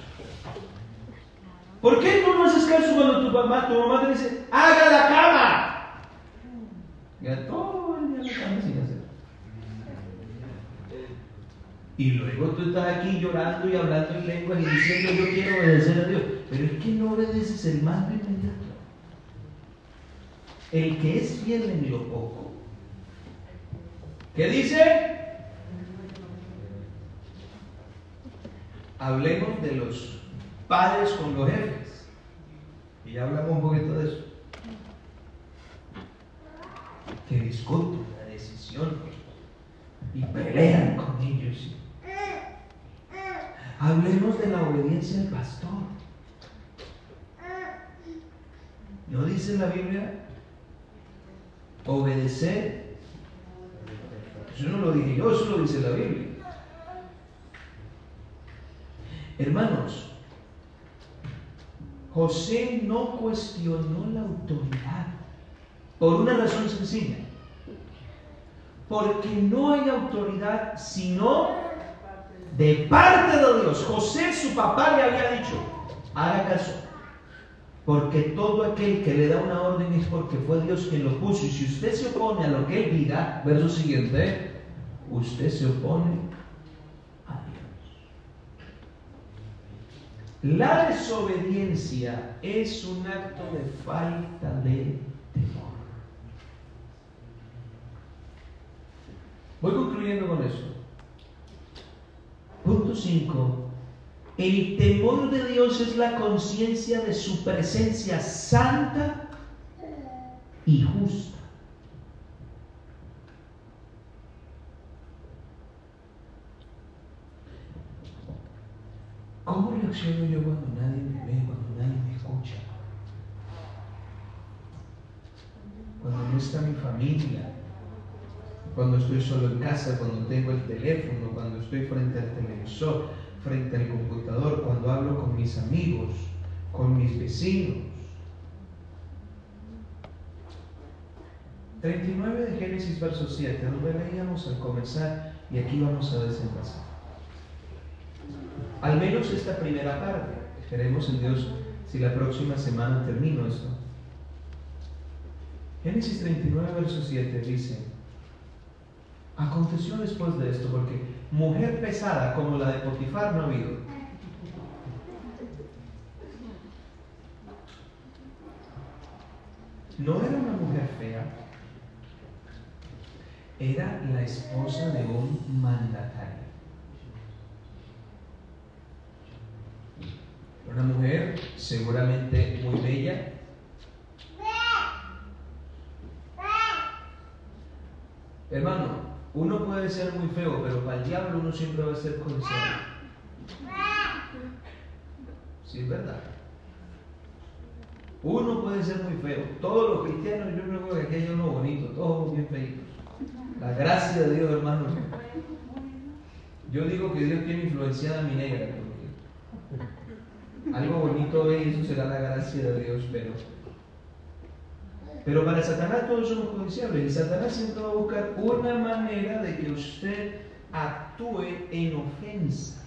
S1: ¿Por qué tú no haces caso cuando tu mamá, tu mamá te dice, haga la cama? Todo el día la sin hacer. Y luego tú estás aquí llorando y hablando en lengua y diciendo yo quiero obedecer a Dios. Pero es que no obedeces el mando inmediato. El que es fiel en lo poco. ¿Qué dice? Hablemos de los padres con los jefes. Y ya hablamos un poquito de eso que discuten la decisión y pelean con ellos. Hablemos de la obediencia al pastor. ¿No dice la Biblia? Obedecer. Eso no lo dije yo, eso lo dice la Biblia. Hermanos, José no cuestionó la autoridad por una razón sencilla. Porque no hay autoridad sino de parte de Dios. José, su papá, le había dicho, haga caso. Porque todo aquel que le da una orden es porque fue Dios quien lo puso. Y si usted se opone a lo que él diga, verso siguiente, usted se opone a Dios. La desobediencia es un acto de falta de temor. Voy concluyendo con esto. Punto 5. El temor de Dios es la conciencia de su presencia santa y justa. ¿Cómo reacciono yo cuando nadie me ve, cuando nadie me escucha? Cuando no está mi familia, cuando estoy solo en casa, cuando tengo el teléfono, cuando estoy frente al televisor, frente al computador, cuando hablo con mis amigos, con mis vecinos. 39 de Génesis, verso 7, donde leíamos al comenzar y aquí vamos a desenlazar. Al menos esta primera parte. Esperemos en Dios si la próxima semana termino esto. Génesis 39, verso 7 dice, aconteció después de esto, porque mujer pesada como la de Potifar no ha habido. No era una mujer fea, era la esposa de un mandatario. Una mujer seguramente muy bella. Hermano, uno puede ser muy feo, pero para el diablo uno siempre va a ser codiciado. Sí, es verdad. Uno puede ser muy feo. Todos los cristianos, yo creo que aquí hay uno bonito, todos bien feitos. La gracia de Dios, hermano. Yo digo que Dios tiene influenciada a mi negra. Algo bonito y eso será la gracia de Dios, pero. Pero para Satanás todos somos codiciables y Satanás siempre va a buscar una manera de que usted actúe en ofensa.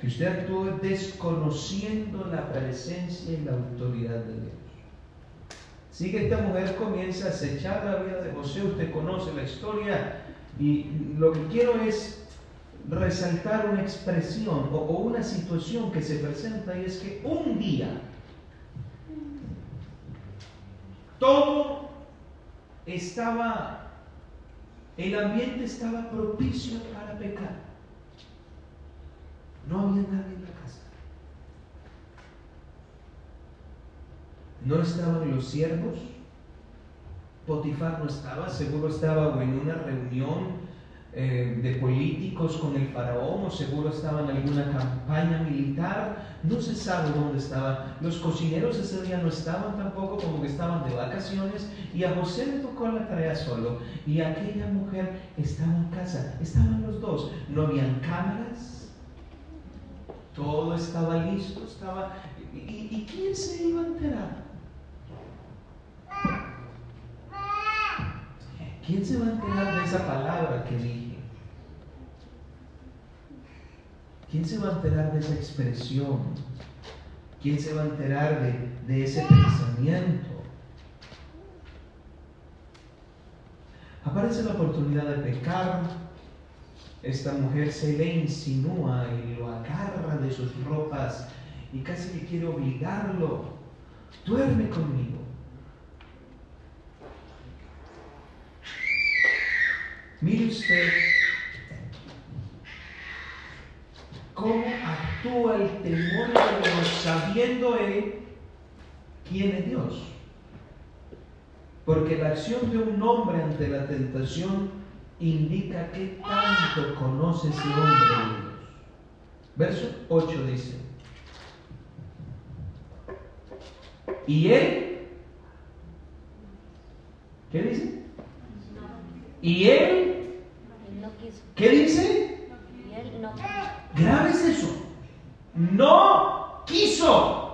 S1: Que usted actúe desconociendo la presencia y la autoridad de Dios. Así que esta mujer comienza a acechar la vida de José, usted conoce la historia y lo que quiero es resaltar una expresión o, una situación que se presenta y es que un día todo estaba, el ambiente estaba propicio para pecar. No había nadie en la casa. No estaban los siervos. Potifar no estaba, seguro estaba en una reunión eh, de políticos con el faraón o seguro estaban en alguna campaña militar, no se sabe dónde estaban. Los cocineros ese día no estaban tampoco, como que estaban de vacaciones y a José le tocó la tarea solo y aquella mujer estaba en casa, estaban los dos, no habían cámaras, todo estaba listo, estaba... ¿Y, y quién se iba a enterar? ¿Quién se va a enterar de esa palabra que dije? ¿Quién se va a enterar de esa expresión? ¿Quién se va a enterar de, ese pensamiento? Aparece la oportunidad de pecar. Esta mujer se le insinúa y lo agarra de sus ropas y casi que quiere obligarlo. Duerme conmigo. Mire usted cómo actúa el temor de Dios sabiendo él quién es Dios. Porque la acción de un hombre ante la tentación indica que tanto conoce ese hombre de Dios. Verso 8 dice, y él, ¿qué dice? Y él, ¿qué dice? Grave es eso. No quiso.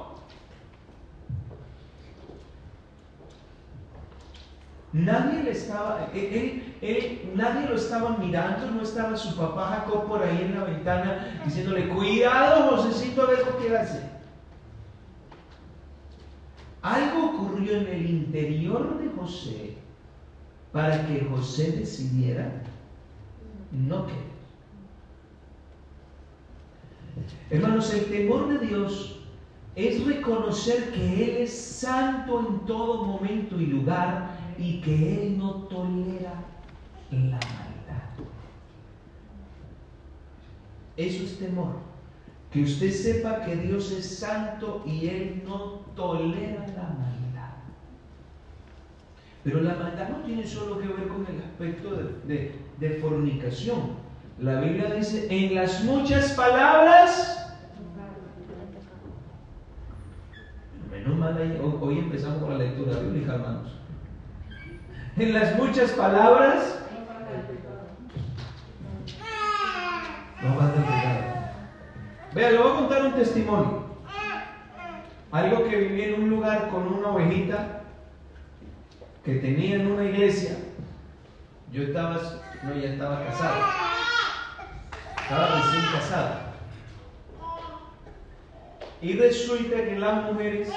S1: Nadie le estaba, él, él, nadie lo estaba mirando, no estaba su papá Jacob por ahí en la ventana diciéndole, cuidado, Josécito, a ver lo que hace. Algo ocurrió en el interior de José para que José decidiera no querer. Hermanos, el temor de Dios es reconocer que Él es santo en todo momento y lugar y que Él no tolera la maldad. Eso es temor. Que usted sepa que Dios es santo y Él no tolera la maldad. Pero la maldad no tiene solo que ver con el aspecto de, fornicación. La Biblia dice, en las muchas palabras Menos mal, hoy empezamos con la lectura bíblica, hermanos. En las muchas palabras, no falta el pecado. Vea, le voy a contar un testimonio. Algo que viví en un lugar con una ovejita que tenía en una iglesia. Yo estaba, no, ya estaba casado. Estaba recién casado. Y resulta que las mujeres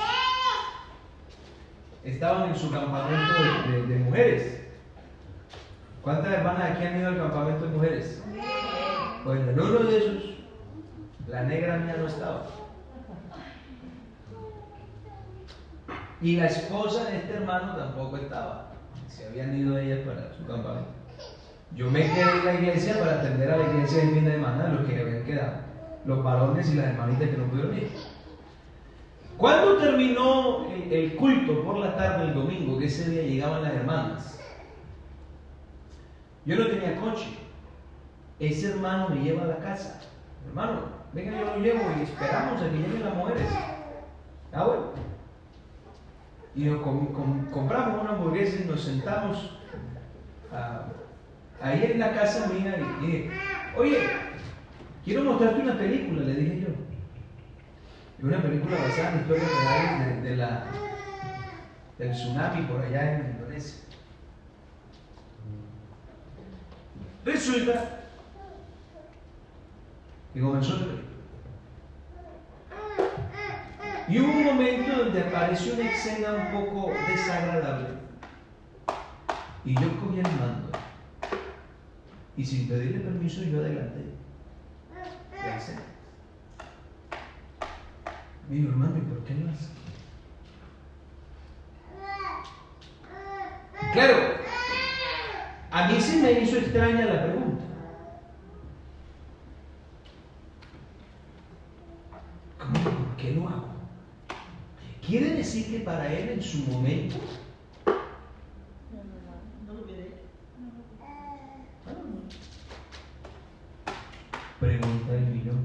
S1: estaban en su campamento de, mujeres. ¿Cuántas hermanas aquí han ido al campamento de mujeres? Bueno, en uno de esos, la negra mía no estaba. Y la esposa de este hermano tampoco estaba. Se habían ido ellas para su campamento. Yo me quedé en la iglesia para atender a la iglesia de fin de los que habían quedado. Los varones y las hermanitas que no pudieron ir. Cuando terminó el, culto por la tarde el domingo, que ese día llegaban las hermanas, yo no tenía coche. Ese hermano me lleva a la casa. Hermano, venga, yo lo llevo y esperamos a que lleguen las mujeres. Ah, bueno. Y nos compramos una hamburguesa y nos sentamos ahí en la casa mía y dije, oye, quiero mostrarte una película, le dije yo. Es una película basada en historias reales de, la, del tsunami por allá en Indonesia. Resulta que comenzó la película. Y hubo un momento donde apareció una escena un poco desagradable. Y yo cogí el mando. Y sin pedirle permiso, yo adelanté la escena. Mi hermano, ¿y por qué no hace? Claro, a mí se me hizo extraña la pregunta. ¿Cómo? ¿Por qué lo hago? Quiere decir que para él en su momento Pregunta el millón.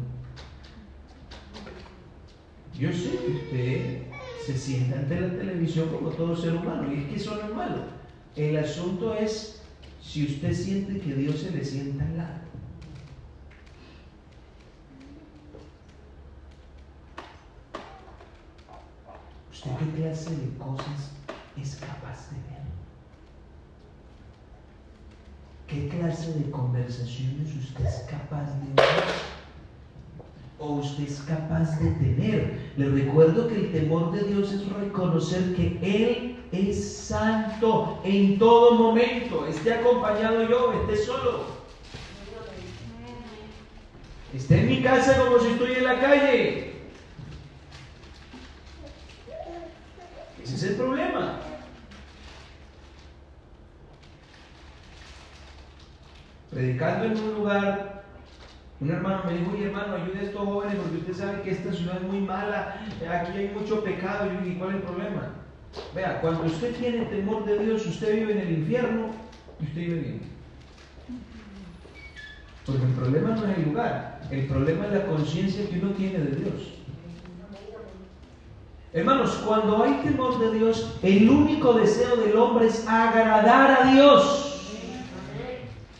S1: Yo sé que usted se sienta ante la televisión como todo ser humano, y es que eso no es malo. El asunto es si usted siente que Dios se le sienta al lado. ¿Usted qué clase de cosas es capaz de ver? ¿Qué clase de conversaciones usted es capaz de ver? o usted es capaz de tener. Le recuerdo que el temor de Dios es reconocer que Él es santo en todo momento. Esté acompañado yo, esté solo. Esté en mi casa como si estoy en la calle. Ese es el problema. Predicando en un lugar un hermano me dijo, oye hermano, ayude a estos jóvenes porque usted sabe que esta ciudad es muy mala, aquí hay mucho pecado. Y ¿y cuál es el problema? Vea, cuando usted tiene temor de Dios, usted vive en el infierno y usted vive bien. Porque el problema no es el lugar, el problema es la conciencia que uno tiene de Dios. Hermanos, cuando hay temor de Dios, el único deseo del hombre es agradar a Dios.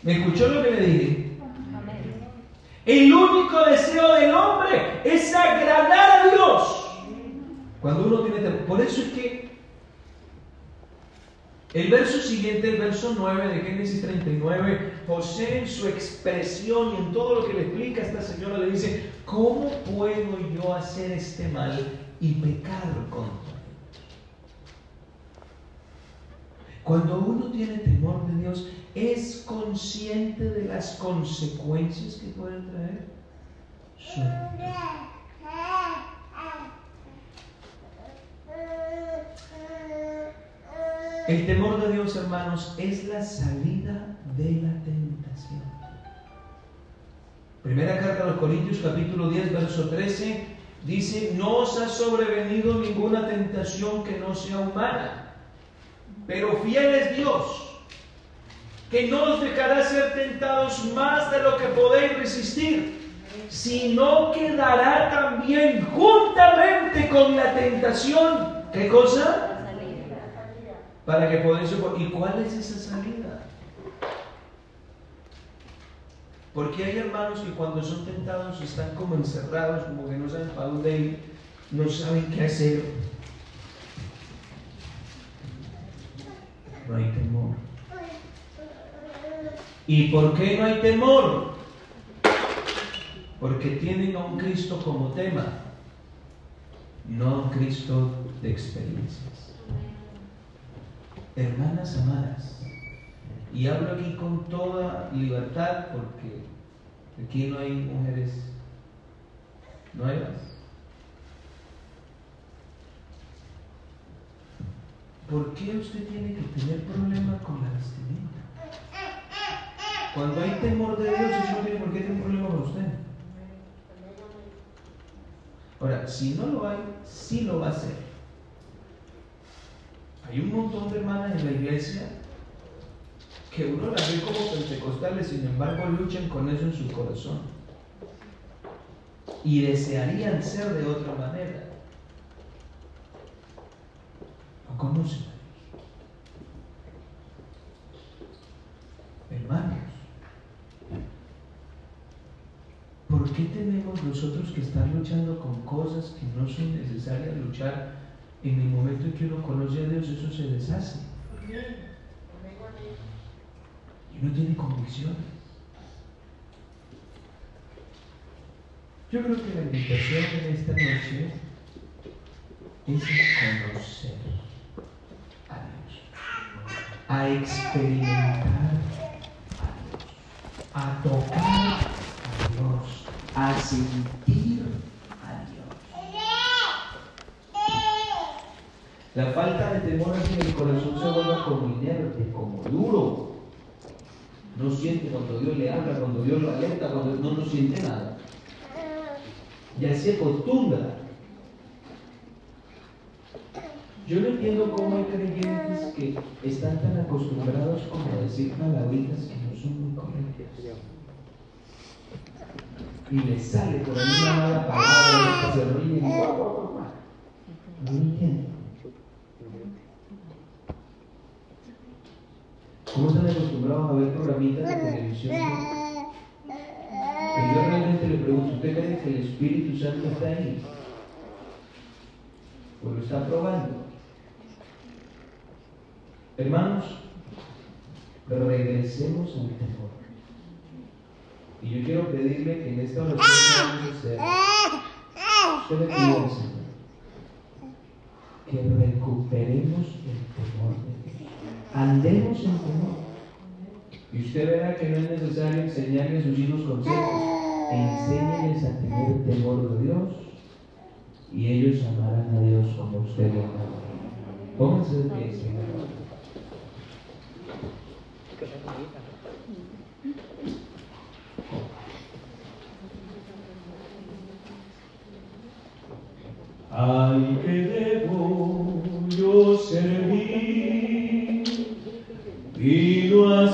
S1: ¿Me escuchó lo que le dije? El único deseo del hombre es agradar a Dios. Cuando uno tiene temor. Por eso es que el verso siguiente, el verso 9 de Génesis 39, José en su expresión y en todo lo que le explica a esta señora le dice, ¿cómo puedo yo hacer este mal y pecar contra Cuando uno tiene temor de Dios, es consciente de las consecuencias que pueden traer suerte. El temor de Dios, hermanos, es la salida de la tentación. Primera carta a los Corintios, capítulo 10, verso 13, dice, no os ha sobrevenido ninguna tentación que no sea humana, pero fiel es Dios, que no os dejará ser tentados más de lo que podéis resistir, sino que dará también juntamente con la tentación, ¿qué cosa? Para que podáis ¿Y cuál es esa salida? Porque hay hermanos que cuando son tentados están como encerrados, como que no saben para dónde ir, no saben qué hacer. No hay temor. ¿Y por qué no hay temor? Porque tienen a un Cristo como tema, no a un Cristo de experiencias. Hermanas amadas, y hablo aquí con toda libertad porque aquí no hay mujeres nuevas. ¿Por qué usted tiene que tener problema con la vestimenta? Cuando hay temor de Dios, eso no tiene por qué tener problema con usted. Ahora, si no lo hay, sí lo va a hacer. Hay un montón de hermanas en la iglesia que uno las ve como pentecostales, sin embargo luchan con eso en su corazón. Y desearían ser de otra manera. No conocen. Hermanos, ¿por qué tenemos nosotros que estar luchando con cosas que no son necesarias luchar? En el momento en que uno conoce a Dios, eso se deshace no tiene convicciones. Yo creo que la invitación en esta noche es conocer a Dios, a experimentar a Dios, a tocar a Dios, a sentir a Dios. La falta de temor hacia el corazón se vuelve como inerte, como duro, no siente cuando Dios le habla, cuando Dios lo alerta, cuando no, no siente nada. Ya se acostumbra. Yo no entiendo cómo hay creyentes que están tan acostumbrados como a decir palabritas que no son muy correctas. Y les sale por ahí una mala palabra y se ríen. No entiendo. ¿Cómo están acostumbrados de televisión? Pero yo realmente le pregunto, ¿usted cree que el Espíritu Santo está ahí? ¿O lo está probando? Hermanos, regresemos al temor. Y yo quiero pedirle que en esta oración que hacer, usted le pida al Señor que recuperemos el temor de andemos en temor. Y usted verá que no es necesario enseñarle a sus hijos consejos. Enséñeles a tener temor de Dios y ellos amarán a Dios como usted lo ama. Pónganse de pie. Ay, que debo yo servir vino a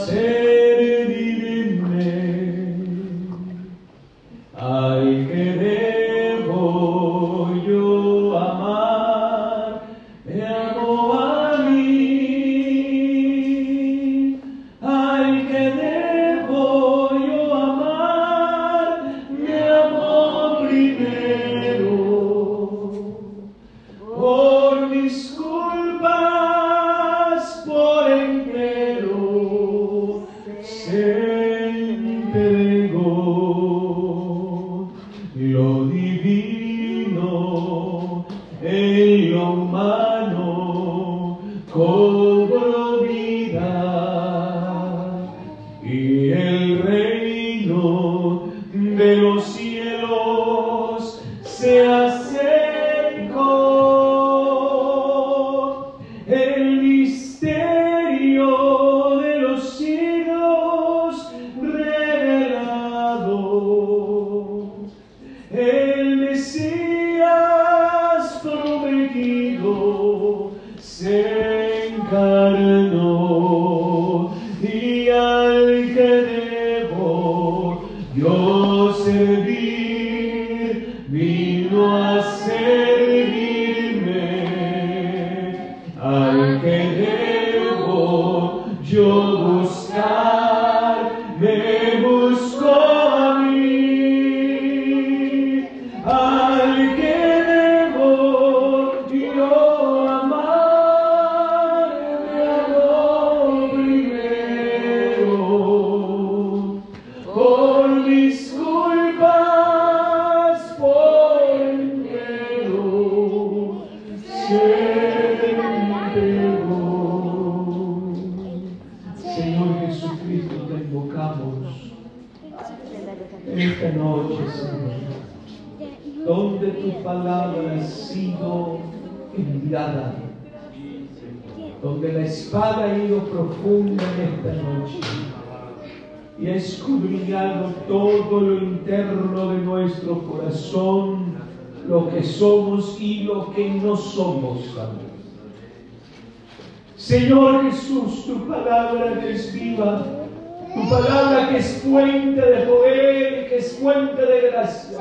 S1: que es fuente de poder y que es fuente de gracia.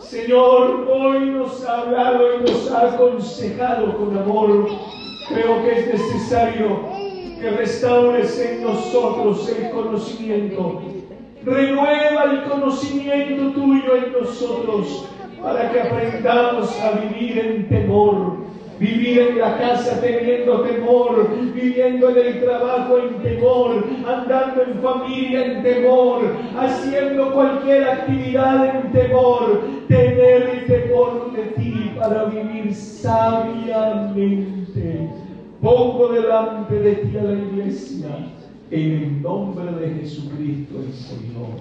S1: Señor, hoy nos ha hablado y nos ha aconsejado con amor. Creo que es necesario que restaures en nosotros el conocimiento. Renueva el conocimiento tuyo en nosotros para que aprendamos a vivir en temor. Vivir en la casa teniendo temor, viviendo en el trabajo en temor, andando en familia en temor, haciendo cualquier actividad en temor, tener temor de ti para vivir sabiamente. Pongo delante de ti a la iglesia. En el nombre de Jesucristo el Señor.